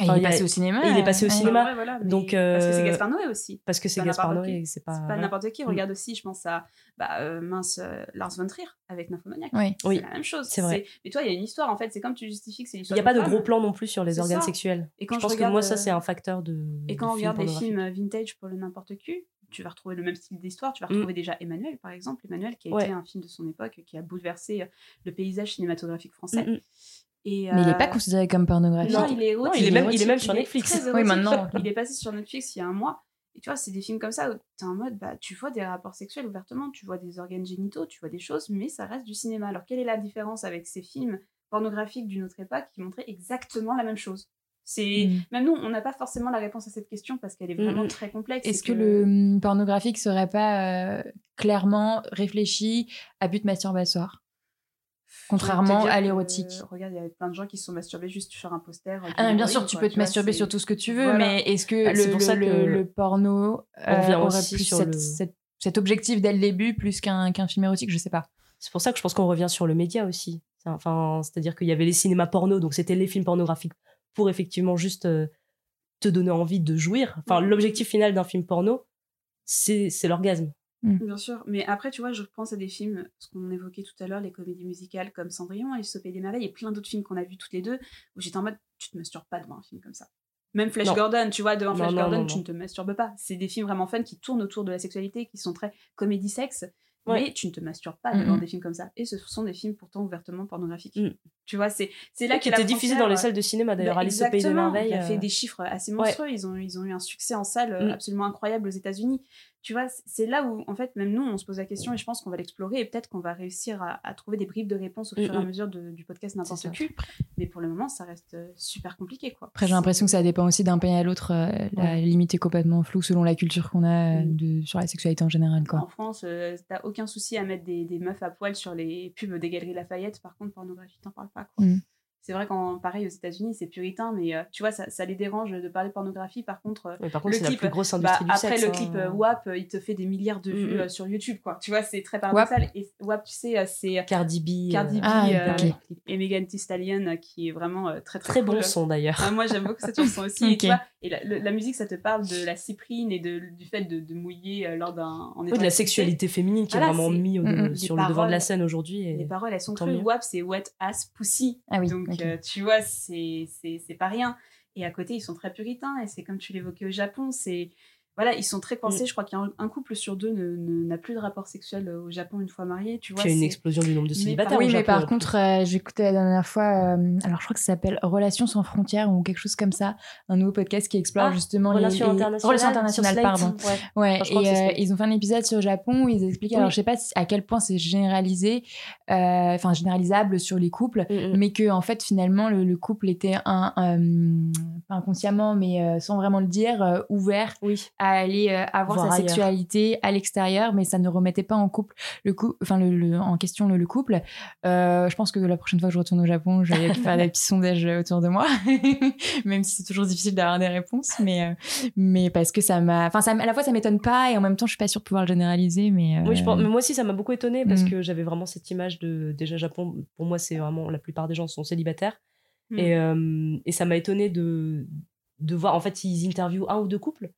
Et Enfin, il il est a- passé au cinéma. et il est passé au cinéma. Ouais, voilà, mais Donc, Parce que c'est euh, Gaspard Noé aussi. parce que c'est Gaspard Noé c'est pas. N'importe qui. Mm. Regarde aussi, je pense à bah, euh, mince euh, Lars von Trier avec Nymphomaniac. Oui. C'est Oui, la même chose. c'est vrai. Mais toi, il y a une histoire en fait. C'est comme tu justifies que c'est Il l'histoire. n'y a pas de gros plan non plus sur les organes ça. sexuels. Et quand je je pense que moi, ça, c'est un facteur de. Et de quand on film regarde pornographique. films vintage pour le n'importe qui, tu vas retrouver le même style d'histoire. Tu vas Mm. retrouver déjà Emmanuel, par exemple. Emmanuel, qui a Ouais. été un film de son époque, qui a bouleversé euh, le paysage cinématographique français. Mm, mm. Mais il n'est euh, pas considéré comme pornographique. Non, il est Non, il est même, il est érotique, même sur Il est Netflix. Oui, maintenant. Il est passé sur Netflix il y a un mois. Et tu vois, c'est des films comme ça où t'es en mode, bah, tu vois des rapports sexuels ouvertement, tu vois des organes génitaux, tu vois des choses, mais ça reste du cinéma. Alors, quelle est la différence avec ces films pornographiques d'une autre époque qui montraient exactement la même chose? C'est Mm. même nous, on n'a pas forcément la réponse à cette question parce qu'elle est vraiment Mm, mm. très complexe. Est-ce que le pornographique serait pas euh, clairement réfléchi à but masturbatoire Contrairement à l'érotique. que, Regarde, il y a plein de gens qui se sont masturbés juste sur un poster. euh, Ah, bien sûr, tu quoi, peux te masturber sur tout ce que tu veux, Voilà. mais est-ce que Bah, le, c'est pour ça que le porno on revient euh, aurait plus sur cette- le- cette- cet objectif dès le début plus qu'un qu'un film érotique Je sais pas. C'est pour ça que je pense qu'on revient sur le média aussi. Enfin, c'est-à-dire qu'il y avait les cinémas porno, donc c'était les films pornographiques pour effectivement juste euh, te donner envie de jouir. Enfin, l'objectif final d'un film porno, c'est l'orgasme. Bien sûr, mais après, tu vois, je pense à des films, ce qu'on évoquait tout à l'heure, les comédies musicales comme Cendrillon, Alice au Pays des Merveilles, et plein d'autres films qu'on a vus toutes les deux, où j'étais en mode, tu te masturbes pas devant un film comme ça. Même Flash Non. Gordon, tu vois, devant Non, Flash non, Gordon, non, tu non. ne te masturbes pas. C'est des films vraiment fun qui tournent autour de la sexualité, qui sont très comédie-sexe, Ouais. mais tu ne te masturbes pas Mhm. devant des films comme ça. Et ce sont des films pourtant ouvertement pornographiques. Mhm. Tu vois, c'est c'est là qui était diffusé dans les salles de cinéma d'ailleurs. bah, Alice au Pays des. Merveilles. Il a fait euh, des chiffres assez ouais. monstrueux. Ils, ont, ils ont eu un succès en salle euh, Mm. absolument incroyable aux États-Unis. Tu vois, c'est là où, en fait, même nous, on se pose la question et je pense qu'on va l'explorer et peut-être qu'on va réussir à, à trouver des bribes de réponses au Mm, fur et à mm. mesure de- du podcast N'importe qui. Mais pour le moment, ça reste euh, super compliqué, quoi. Après, j'ai l'impression que ça dépend aussi d'un pays à l'autre. euh, La limite est complètement floue selon la culture qu'on a euh, Mm. de, sur la sexualité en général. En Quoi. France, euh, t'as aucun souci à mettre des, des meufs à poil sur les pubs des galeries Lafayette. Par contre, pornographie, t'en parles pas. Quoi. Mm. C'est vrai qu'en pareil aux États-Unis, c'est puritain, mais euh, tu vois, ça, ça les dérange de parler pornographie. Par contre, euh, ouais, par contre, le c'est la clip, plus grosse bah, industrie du après sexe. le hein. clip euh, WAP, euh, il te fait des milliards de vues Mm, mm. euh, sur YouTube, quoi. Tu vois, c'est très paradoxal. Et WAP, tu sais, c'est Cardi B. Cardi B Ah, euh, ok. et Megan Thee Stallion qui est vraiment euh, très très, Très cool. bon son d'ailleurs. Ah, moi j'aime beaucoup cette chanson aussi. Et, Ok. tu vois, et la, le- la musique ça te parle de la cyprine et de, du fait de, de mouiller lors d'un. Oui, de la sexualité féminine qui Voilà, est vraiment mise Mm, mm. sur le devant de la scène aujourd'hui. et- Les paroles elles sont crues. WAP c'est wet ass pussy. Ah oui, Donc euh, tu vois, c'est pas rien. Et à côté ils sont très puritains et c'est comme tu l'évoquais au Japon, c'est voilà, ils sont très Mm. coincés. Je crois qu'un un couple sur deux ne- ne- n'a plus de rapport sexuel euh, au Japon une fois marié. Tu vois, il y a une explosion du nombre de Mais célibataires. par- au oui, mais Japon, par contre, euh, j'écoutais la dernière fois, euh, alors je crois que ça s'appelle Relations sans frontières ou quelque chose comme ça, un nouveau podcast qui explore Ah, justement Relations les, les- internationales. relations internationales, pardon. Ouais. Enfin, et euh, ils ont fait un épisode sur le Japon où ils expliquent, Oui. alors je sais pas si- à quel point c'est généralisé, euh, enfin généralisable sur les couples, Mm, mm. mais que en fait finalement le, le couple était un, pas inconsciemment, mais euh, sans vraiment le dire, euh, ouvert Oui. à aller euh, avoir Voir sa ailleurs. sexualité à l'extérieur, mais ça ne remettait pas en couple le coup, enfin le, le- en question le, le couple. Euh, je pense que la prochaine fois que je retourne au Japon, je vais faire des petits sondages autour de moi, même si c'est toujours difficile d'avoir des réponses, mais euh, mais parce que ça m'a, enfin à la fois ça m'étonne pas et en même temps je suis pas sûre de pouvoir le généraliser, mais Oui, je pense, mais moi aussi, ça m'a beaucoup étonnée parce Mm. que j'avais vraiment cette image de. Déjà, Japon, pour moi, c'est vraiment. La plupart des gens sont célibataires. Mm. Et, et ça m'a étonnée de, de voir. En fait, ils interviewent un ou deux couples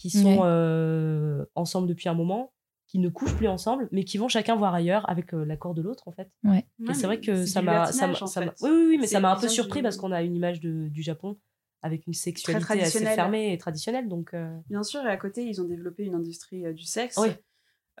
qui sont Ouais. euh, ensemble depuis un moment, qui ne couchent plus ensemble, mais qui vont chacun voir ailleurs avec euh, l'accord de l'autre, en fait. Ouais. Et c'est vrai que ça m'a. ça ça. Oui, oui, oui, mais ça m'a un peu surpris du- parce qu'on a une image de- du Japon avec une sexualité assez traditionnelle. fermée et traditionnelle. Donc, euh, Bien sûr, et à côté, ils ont développé une industrie euh, du sexe Oui.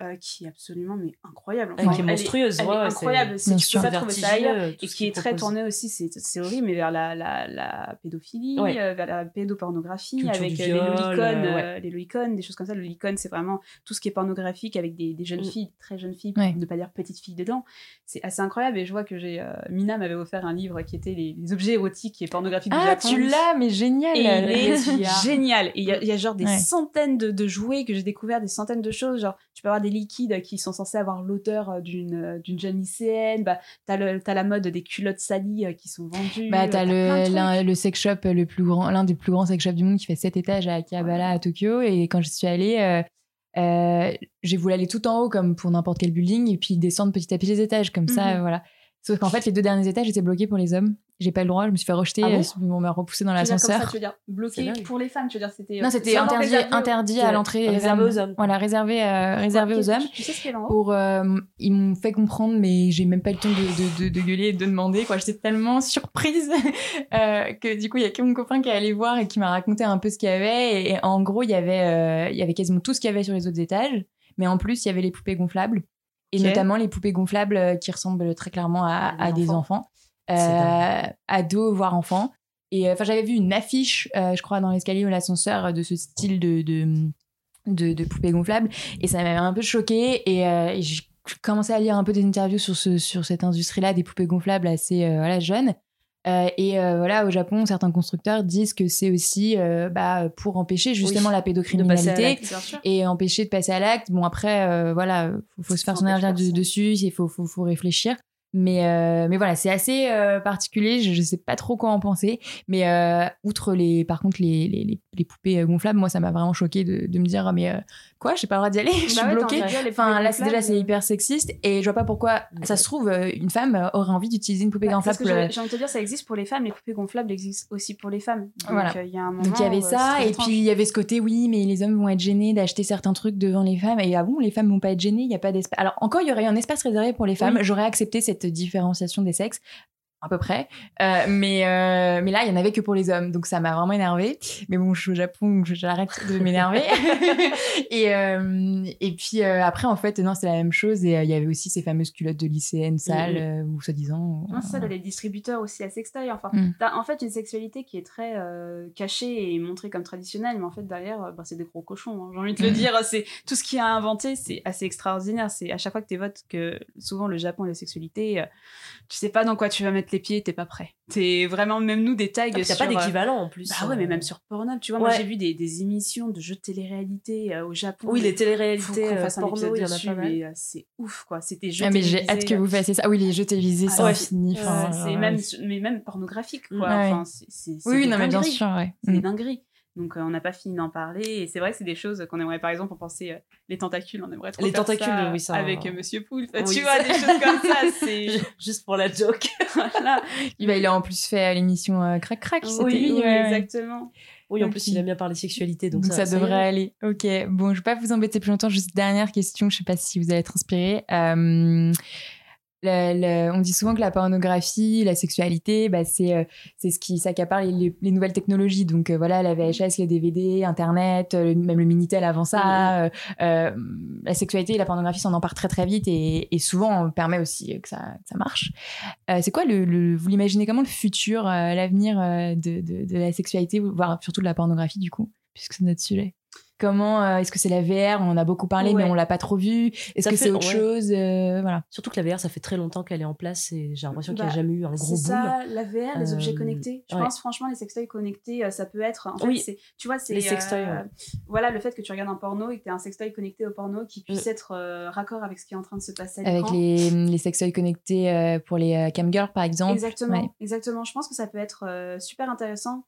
Euh, qui est absolument mais incroyable. Et qui est elle monstrueuse, Elle est, ouais, c'est- incroyable. C'est- tu peux pas trouver ça vertigineux, ailleurs. tout Et qui est très proposent. tourné aussi, c'est c'est horrible, mais vers la, la, la pédophilie, Ouais. euh, vers la pédopornographie, Culture avec du euh, viol, les lolicones, euh, ouais. les lolicones, des choses comme ça. Le lolicon, c'est vraiment tout ce qui est pornographique avec des, des jeunes Mm. filles, très jeunes filles, Ouais. ne pas dire petites filles dedans. C'est assez incroyable. Et je vois que j'ai. euh, Mina m'avait offert un livre qui était les, les objets érotiques et pornographiques du Ah, Japon. tu l'as, mais génial. Et il est Génial. Et il y, a- genre des centaines de, de jouets que j'ai découvert, des centaines de choses. Genre, tu peux avoir des liquides qui sont censés avoir l'odeur euh, d'une euh, d'une jeune lycéenne. Bah, t'as le- t'as la mode des culottes salies euh, qui sont vendues. Bah, t'as le, le sex shop le plus grand, l'un des plus grands sex shops du monde qui fait 7 étages à Akihabara à Tokyo. Et quand je suis allée, euh, euh, j'ai voulu aller tout en haut comme pour n'importe quel building et puis descendre petit à petit les étages comme ça, Mhm. voilà. Sauf qu'en fait, les deux derniers étages étaient bloqués pour les hommes. J'ai pas le droit, je me suis fait rejeter, Ah bon euh, on m'a repoussé dans l'ascenseur. tu veux dire bloqué pour les femmes, tu veux dire c'était. euh, Non, c'était interdit, réservé interdit à l'entrée. réservé femmes. aux hommes. Voilà, réservé, euh, réservé aux hommes. Tu sais ce qu'il Pour, euh, ils m'ont fait comprendre, mais j'ai même pas eu le temps de, de, de, de gueuler et de demander. quoi. J'étais tellement surprise euh, que du coup, il y a que mon copain qui est allé voir et qui m'a raconté un peu ce qu'il y avait. Et, en gros, il y avait, euh, il y avait quasiment tout ce qu'il y avait sur les autres étages. Mais en plus, il y avait les poupées gonflables. Et notamment les poupées gonflables euh, qui ressemblent très clairement à, À des à des enfants. Euh, ados, voire enfants. Et euh, enfin, j'avais vu une affiche, euh, je crois, dans l'escalier ou l'ascenseur de ce style de, de, de, de poupée gonflable. Et ça m'avait un peu choqué. Et, et j'ai commencé à lire un peu des interviews sur, ce, sur cette industrie-là, des poupées gonflables assez voilà, jeunes. Euh, et euh, voilà, au Japon, certains constructeurs disent que c'est aussi euh, bah, pour empêcher justement Oui, la pédocriminalité et empêcher de passer à l'acte. Bon, après, voilà, faut, faut se faire son avis dessus, il faut, faut, faut réfléchir. Mais, euh, mais voilà, c'est assez euh, particulier, je, je sais pas trop quoi en penser. Mais euh, outre les, par contre, les, les, les, poupées gonflables, moi, ça m'a vraiment choqué de, de me dire, ah, mais quoi, j'ai pas le droit d'y aller, je suis Bah ouais, bloquée. Enfin, là, c'est déjà, c'est hyper sexiste et je vois pas pourquoi, ça se trouve, une femme aurait envie d'utiliser une poupée Bah, gonflable. j'ai envie de te dire, ça existe pour les femmes, les poupées gonflables existent aussi pour les femmes. Donc, Voilà. il y a un moment. Donc il y avait où, ça, et étrange. puis il y avait ce côté, oui, mais les hommes vont être gênés d'acheter certains trucs devant les femmes. Et ah bon, les femmes vont pas être gênées, il n'y a pas d'espace. Alors encore, il y aurait un espace réservé pour les femmes. Oui. J'aurais accepté cette différenciation des sexes, à peu près. Euh, mais, euh, mais là, il y en avait que pour les hommes, donc ça m'a vraiment énervé. Mais bon, je suis au Japon, j'arrête de m'énerver. et, euh, et puis après, en fait, non, c'est la même chose. Et il y avait aussi ces fameuses culottes de lycéennes sales, ou soi-disant. Non, ça, les distributeurs aussi à sextoy. Enfin, Mm. t'as en fait une sexualité qui est très cachée et montrée comme traditionnelle, mais en fait derrière, bah, c'est des gros cochons. hein. J'ai envie de le Mm. dire, c'est tout ce qu'il a inventé, c'est assez extraordinaire. C'est à chaque fois que tu évoques que souvent le Japon et la sexualité, tu sais pas dans quoi tu vas mettre les pieds, t'es pas prêt. T'es vraiment même nous des tags. Il n'y a pas euh, d'équivalent en plus. Bah ouais, mais euh, même sur Pornhub, tu vois, moi j'ai vu des, des émissions de jeux de télé-réalité euh, au Japon. Oui, les téléréalités euh, porno, il y en a dessus, pas mal. mais euh, c'est ouf quoi. C'était jeux Ah, mais j'ai hâte que vous fassiez ça. Ah oui, les jeux télévisés, Ah c'est ouais. infini. Ouais, Enfin, c'est ouais. même, mais même pornographique, quoi. Ouais. Enfin, c'est, c'est, c'est Oui, oui, des non, mais bien sûr, ouais. C'est des Mm. dingueries. Donc, euh, on n'a pas fini d'en parler. Et c'est vrai que c'est des choses qu'on aimerait, par exemple, on pensait euh, les tentacules, on aimerait trop Les faire tentacules, ça oui, ça- Avec euh, Monsieur Poulpe. Oui, tu ça- vois, des choses comme ça. C'est. Juste pour la joke. voilà. Il, a en plus fait à l'émission euh, Crac Crac. Oui, ouais, ouais. exactement. Oui, en plus, il aime bien parler sexualité, donc, Donc, ça, ça, devrait aller. Ok, bon, je vais pas vous embêter plus longtemps. Juste dernière question, je sais pas si vous allez être inspiré. Euh, le- le- on dit souvent que la pornographie, la sexualité, bah, c'est euh, c'est ce qui s'accapare les, les- les nouvelles technologies. Donc euh, voilà, la VHS, les DVD, Internet, euh, même le Minitel avant ça. la sexualité et la pornographie s'en emparent très très vite et, et souvent on permet aussi que ça, que ça marche. C'est quoi le, le- vous l'imaginez comment le futur, l'avenir de, de, de la sexualité, voire surtout de la pornographie du coup, puisque c'est notre sujet? Comment euh, est-ce que c'est la VR On en a beaucoup parlé, mais on l'a pas trop vu. Est-ce que fait- c'est autre ouais. chose Euh, Voilà. Surtout que la VR, ça fait très longtemps qu'elle est en place et j'ai l'impression qu'il n'y Bah, a jamais eu un gros C'est boom. ça, la VR, les objets Euh, connectés. Je ouais. pense franchement, les sextoys connectés, ça peut être. En fait, Oui. c'est, tu vois, c'est. Les sextoys, euh, ouais. Voilà, le fait que tu regardes un porno et que tu as un sextoy connecté au porno qui puisse Mm. être euh, raccord avec ce qui est en train de se passer à Avec les, les sextoys connectés euh, pour les euh, camgirls par exemple. Exactement, Ouais. exactement. Je pense que ça peut être euh, super intéressant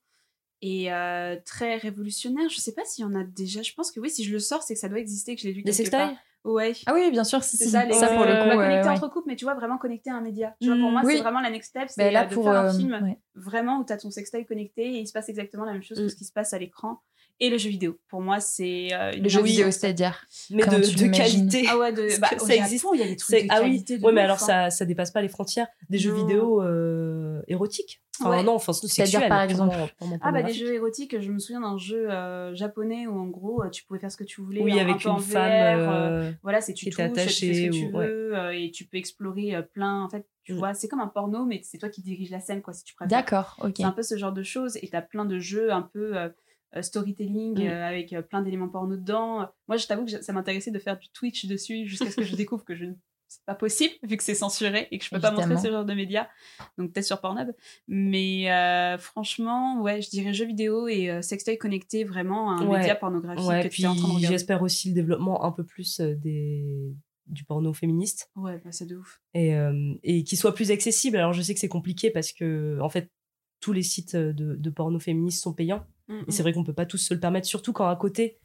et euh, très révolutionnaire. Je sais pas s'il y en a déjà. Je pense que oui, si je le sors, c'est que ça doit exister, que je l'ai Des quelque sextoys part. Ouais. Ah oui, bien sûr, si, C'est si. ça, les, ça pour le euh, coup. ouais. entre couples, mais tu vois, vraiment connecté à un média. Tu vois, pour Mm, moi, oui. c'est vraiment la next step, c'est euh, de pour, faire un euh, film vraiment où tu as ton sextoy connecté et il se passe exactement la même chose que Mm. ce qui se passe à l'écran. Et le jeu vidéo. Pour moi, c'est euh, Le jeu vidéo, c'est-à-dire Mais de, qualité. Ah ouais, de, bah, ça Japon, existe. il y a des trucs de ah oui, de ouais, mais alors hein. ça, ça dépasse pas les frontières. Des jeux Non. vidéo euh, érotiques. Enfin, Ouais. non, enfin. C'est-à-dire, par exemple purement Ah bah des jeux érotiques, je me souviens d'un jeu euh, japonais où en gros tu pouvais faire ce que tu voulais. Oui, un- un avec en une femme. VR, euh, euh, voilà, c'est tu touches, était tu fais ce attachée que tu ou- veux et tu peux explorer plein. En fait, tu Mm. vois, c'est comme un porno, mais c'est toi qui dirige la scène, quoi, si tu préfères. D'accord, ok. C'est un peu ce genre de choses et t'as plein de jeux un peu euh, storytelling Mm. euh, avec euh, plein d'éléments porno dedans. Moi, je t'avoue que ça m'intéressait de faire du Twitch dessus jusqu'à ce que je découvre que je ne- c'est pas possible vu que c'est censuré et que je peux pas montrer ce genre de médias. Donc peut-être sur Pornhub. Mais euh, franchement, ouais, je dirais jeux vidéo et euh, sextoy connecté vraiment à un Ouais. média pornographique Ouais, que puis tu es en train de regarder. j'espère aussi le développement un peu plus euh, des du porno féministe Ouais, bah, c'est de ouf. et, euh, et qui soit plus accessible. Alors je sais que c'est compliqué parce que en fait tous les sites de, de porno féministe sont payants Mm, et c'est vrai qu'on peut pas tous se le permettre, surtout quand à côté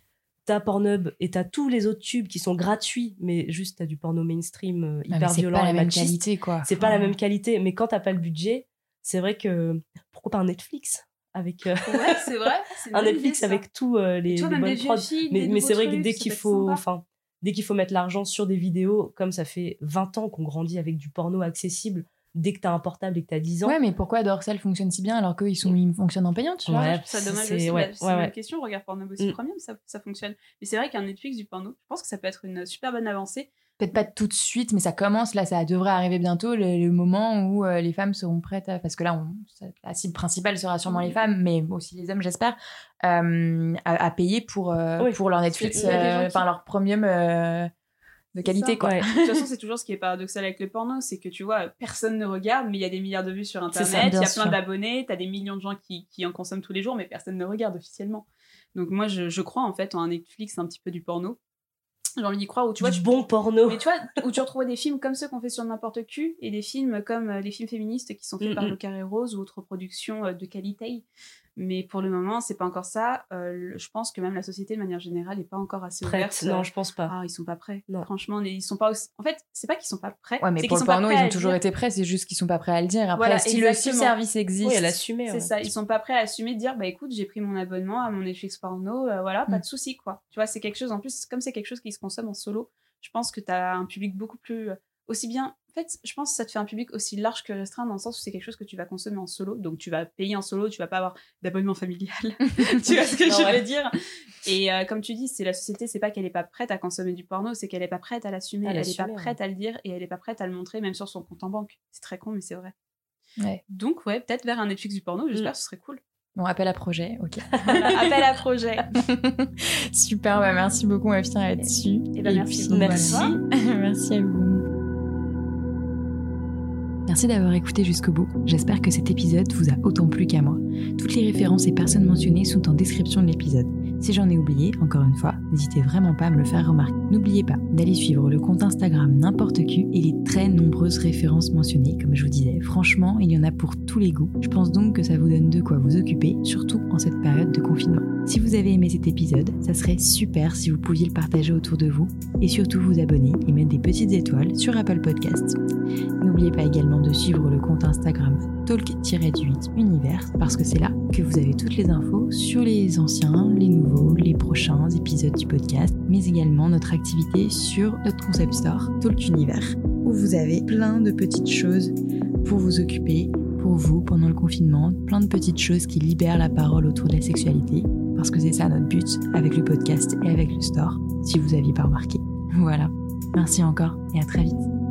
t'as Pornhub et t'as tous les autres tubes qui sont gratuits, mais juste t'as du porno mainstream euh, mais hyper c'est violent pas la et même qualité, quoi. C'est pas la Enfin, même qualité, mais quand t'as pas le budget, c'est vrai que pourquoi pas un Netflix avec euh, Ouais, c'est vrai. c'est un Netflix idée, avec tous euh, les, Tu vois, les même bonnes prods. films, Mais, mais c'est vrai que dès qu'il faut, enfin, dès qu'il faut mettre l'argent sur des vidéos, comme ça fait 20 ans qu'on grandit avec du porno accessible, dès que t'as un portable et que t'as 10 ans. Ouais, mais pourquoi Dorsal fonctionne si bien alors qu'ils sont, ils fonctionnent en payant, tu vois Ouais, Je trouve ça dommage c'est- aussi. ouais, bah, c'est ouais, une ouais. question. Regarde Pornhub aussi Mm. Premium, ça, ça fonctionne. Mais c'est vrai qu'un Netflix du porno, je pense que ça peut être une super bonne avancée. Peut-être pas tout de suite, mais ça commence là, ça devrait arriver bientôt, le, le moment où euh, les femmes seront prêtes à. Parce que là, on, ça- la cible principale sera sûrement les femmes, mais aussi les hommes, j'espère, euh, à, à payer pour, euh, Oui. pour leur Netflix, euh, enfin leur premium euh, de qualité, ça. quoi. Ouais. De toute façon, c'est toujours ce qui est paradoxal avec le porno, c'est que tu vois, personne ne regarde, mais il y a des milliards de vues sur Internet, il y a plein d'abonnés, t'as des millions de gens qui, qui en consomment tous les jours, mais personne ne regarde officiellement. Donc moi, je, je crois en fait en un Netflix un petit peu du porno. J'ai envie d'y croire, où tu vois, du tu bon porno. Mais tu vois, où tu retrouves des films comme ceux qu'on fait sur n'importe qui et des films comme euh, les films féministes qui sont faits Mm, par mm. Le Carré Rose ou autres productions euh, de qualité. Mais pour le moment, c'est pas encore ça. Euh, je pense que même la société de manière générale n'est pas encore assez Prête. ouverte. Non, je pense pas. Ah, ils sont pas prêts. Non. Franchement, ils sont pas aussi... En fait, c'est pas qu'ils sont pas prêts. Ouais, mais c'est pour qu'ils le porno, ils à ont toujours dire. été prêts, c'est juste qu'ils sont pas prêts à le dire. Après, Voilà, si le service existe. Oui, elle assumait. C'est ça, ils sont pas prêts à assumer de dire bah écoute, j'ai pris mon abonnement à mon Netflix porno, euh, voilà, pas Mm. de souci quoi. Tu vois, c'est quelque chose en plus, comme c'est quelque chose qui se consomme en solo, je pense que tu as un public beaucoup plus euh, aussi bien en fait, je pense que ça te fait un public aussi large que restreint dans le sens où c'est quelque chose que tu vas consommer en solo, donc tu vas payer en solo, tu vas pas avoir d'abonnement familial. tu vois ce que Non, je ouais. veux dire? Et euh, comme tu dis, c'est la société, c'est pas qu'elle est pas prête à consommer du porno, c'est qu'elle est pas prête à l'assumer, elle est pas prête à le dire et elle est pas prête à le montrer même sur son compte en banque. C'est très con mais c'est vrai. Ouais. Donc ouais, peut-être vers un Netflix du porno, j'espère, ce serait cool. Bon, appel à projet, ok. Appel à projet. Super, bah merci beaucoup, va finir là-dessus. Eh ben, merci puis, merci. merci à vous. Merci d'avoir écouté jusqu'au bout. J'espère que cet épisode vous a autant plu qu'à moi. Toutes les références et personnes mentionnées sont en description de l'épisode. Si j'en ai oublié, encore une fois, n'hésitez vraiment pas à me le faire remarquer. N'oubliez pas d'aller suivre le compte Instagram n'importe qui et les très nombreuses références mentionnées. Comme je vous disais, franchement, il y en a pour tous les goûts. Je pense donc que ça vous donne de quoi vous occuper, surtout en cette période de confinement. Si vous avez aimé cet épisode, ça serait super si vous pouviez le partager autour de vous et surtout vous abonner et mettre des petites étoiles sur Apple Podcasts. N'oubliez pas également de suivre le compte Instagram talk-du8 univers parce que c'est là que vous avez toutes les infos sur les anciens, les nouveaux, les prochains épisodes du podcast, mais également notre activité sur notre concept store Talk Univers où vous avez plein de petites choses pour vous occuper, pour vous pendant le confinement, plein de petites choses qui libèrent la parole autour de la sexualité parce que c'est ça notre but avec le podcast et avec le store si vous aviez pas remarqué. Voilà. Merci encore et à très vite.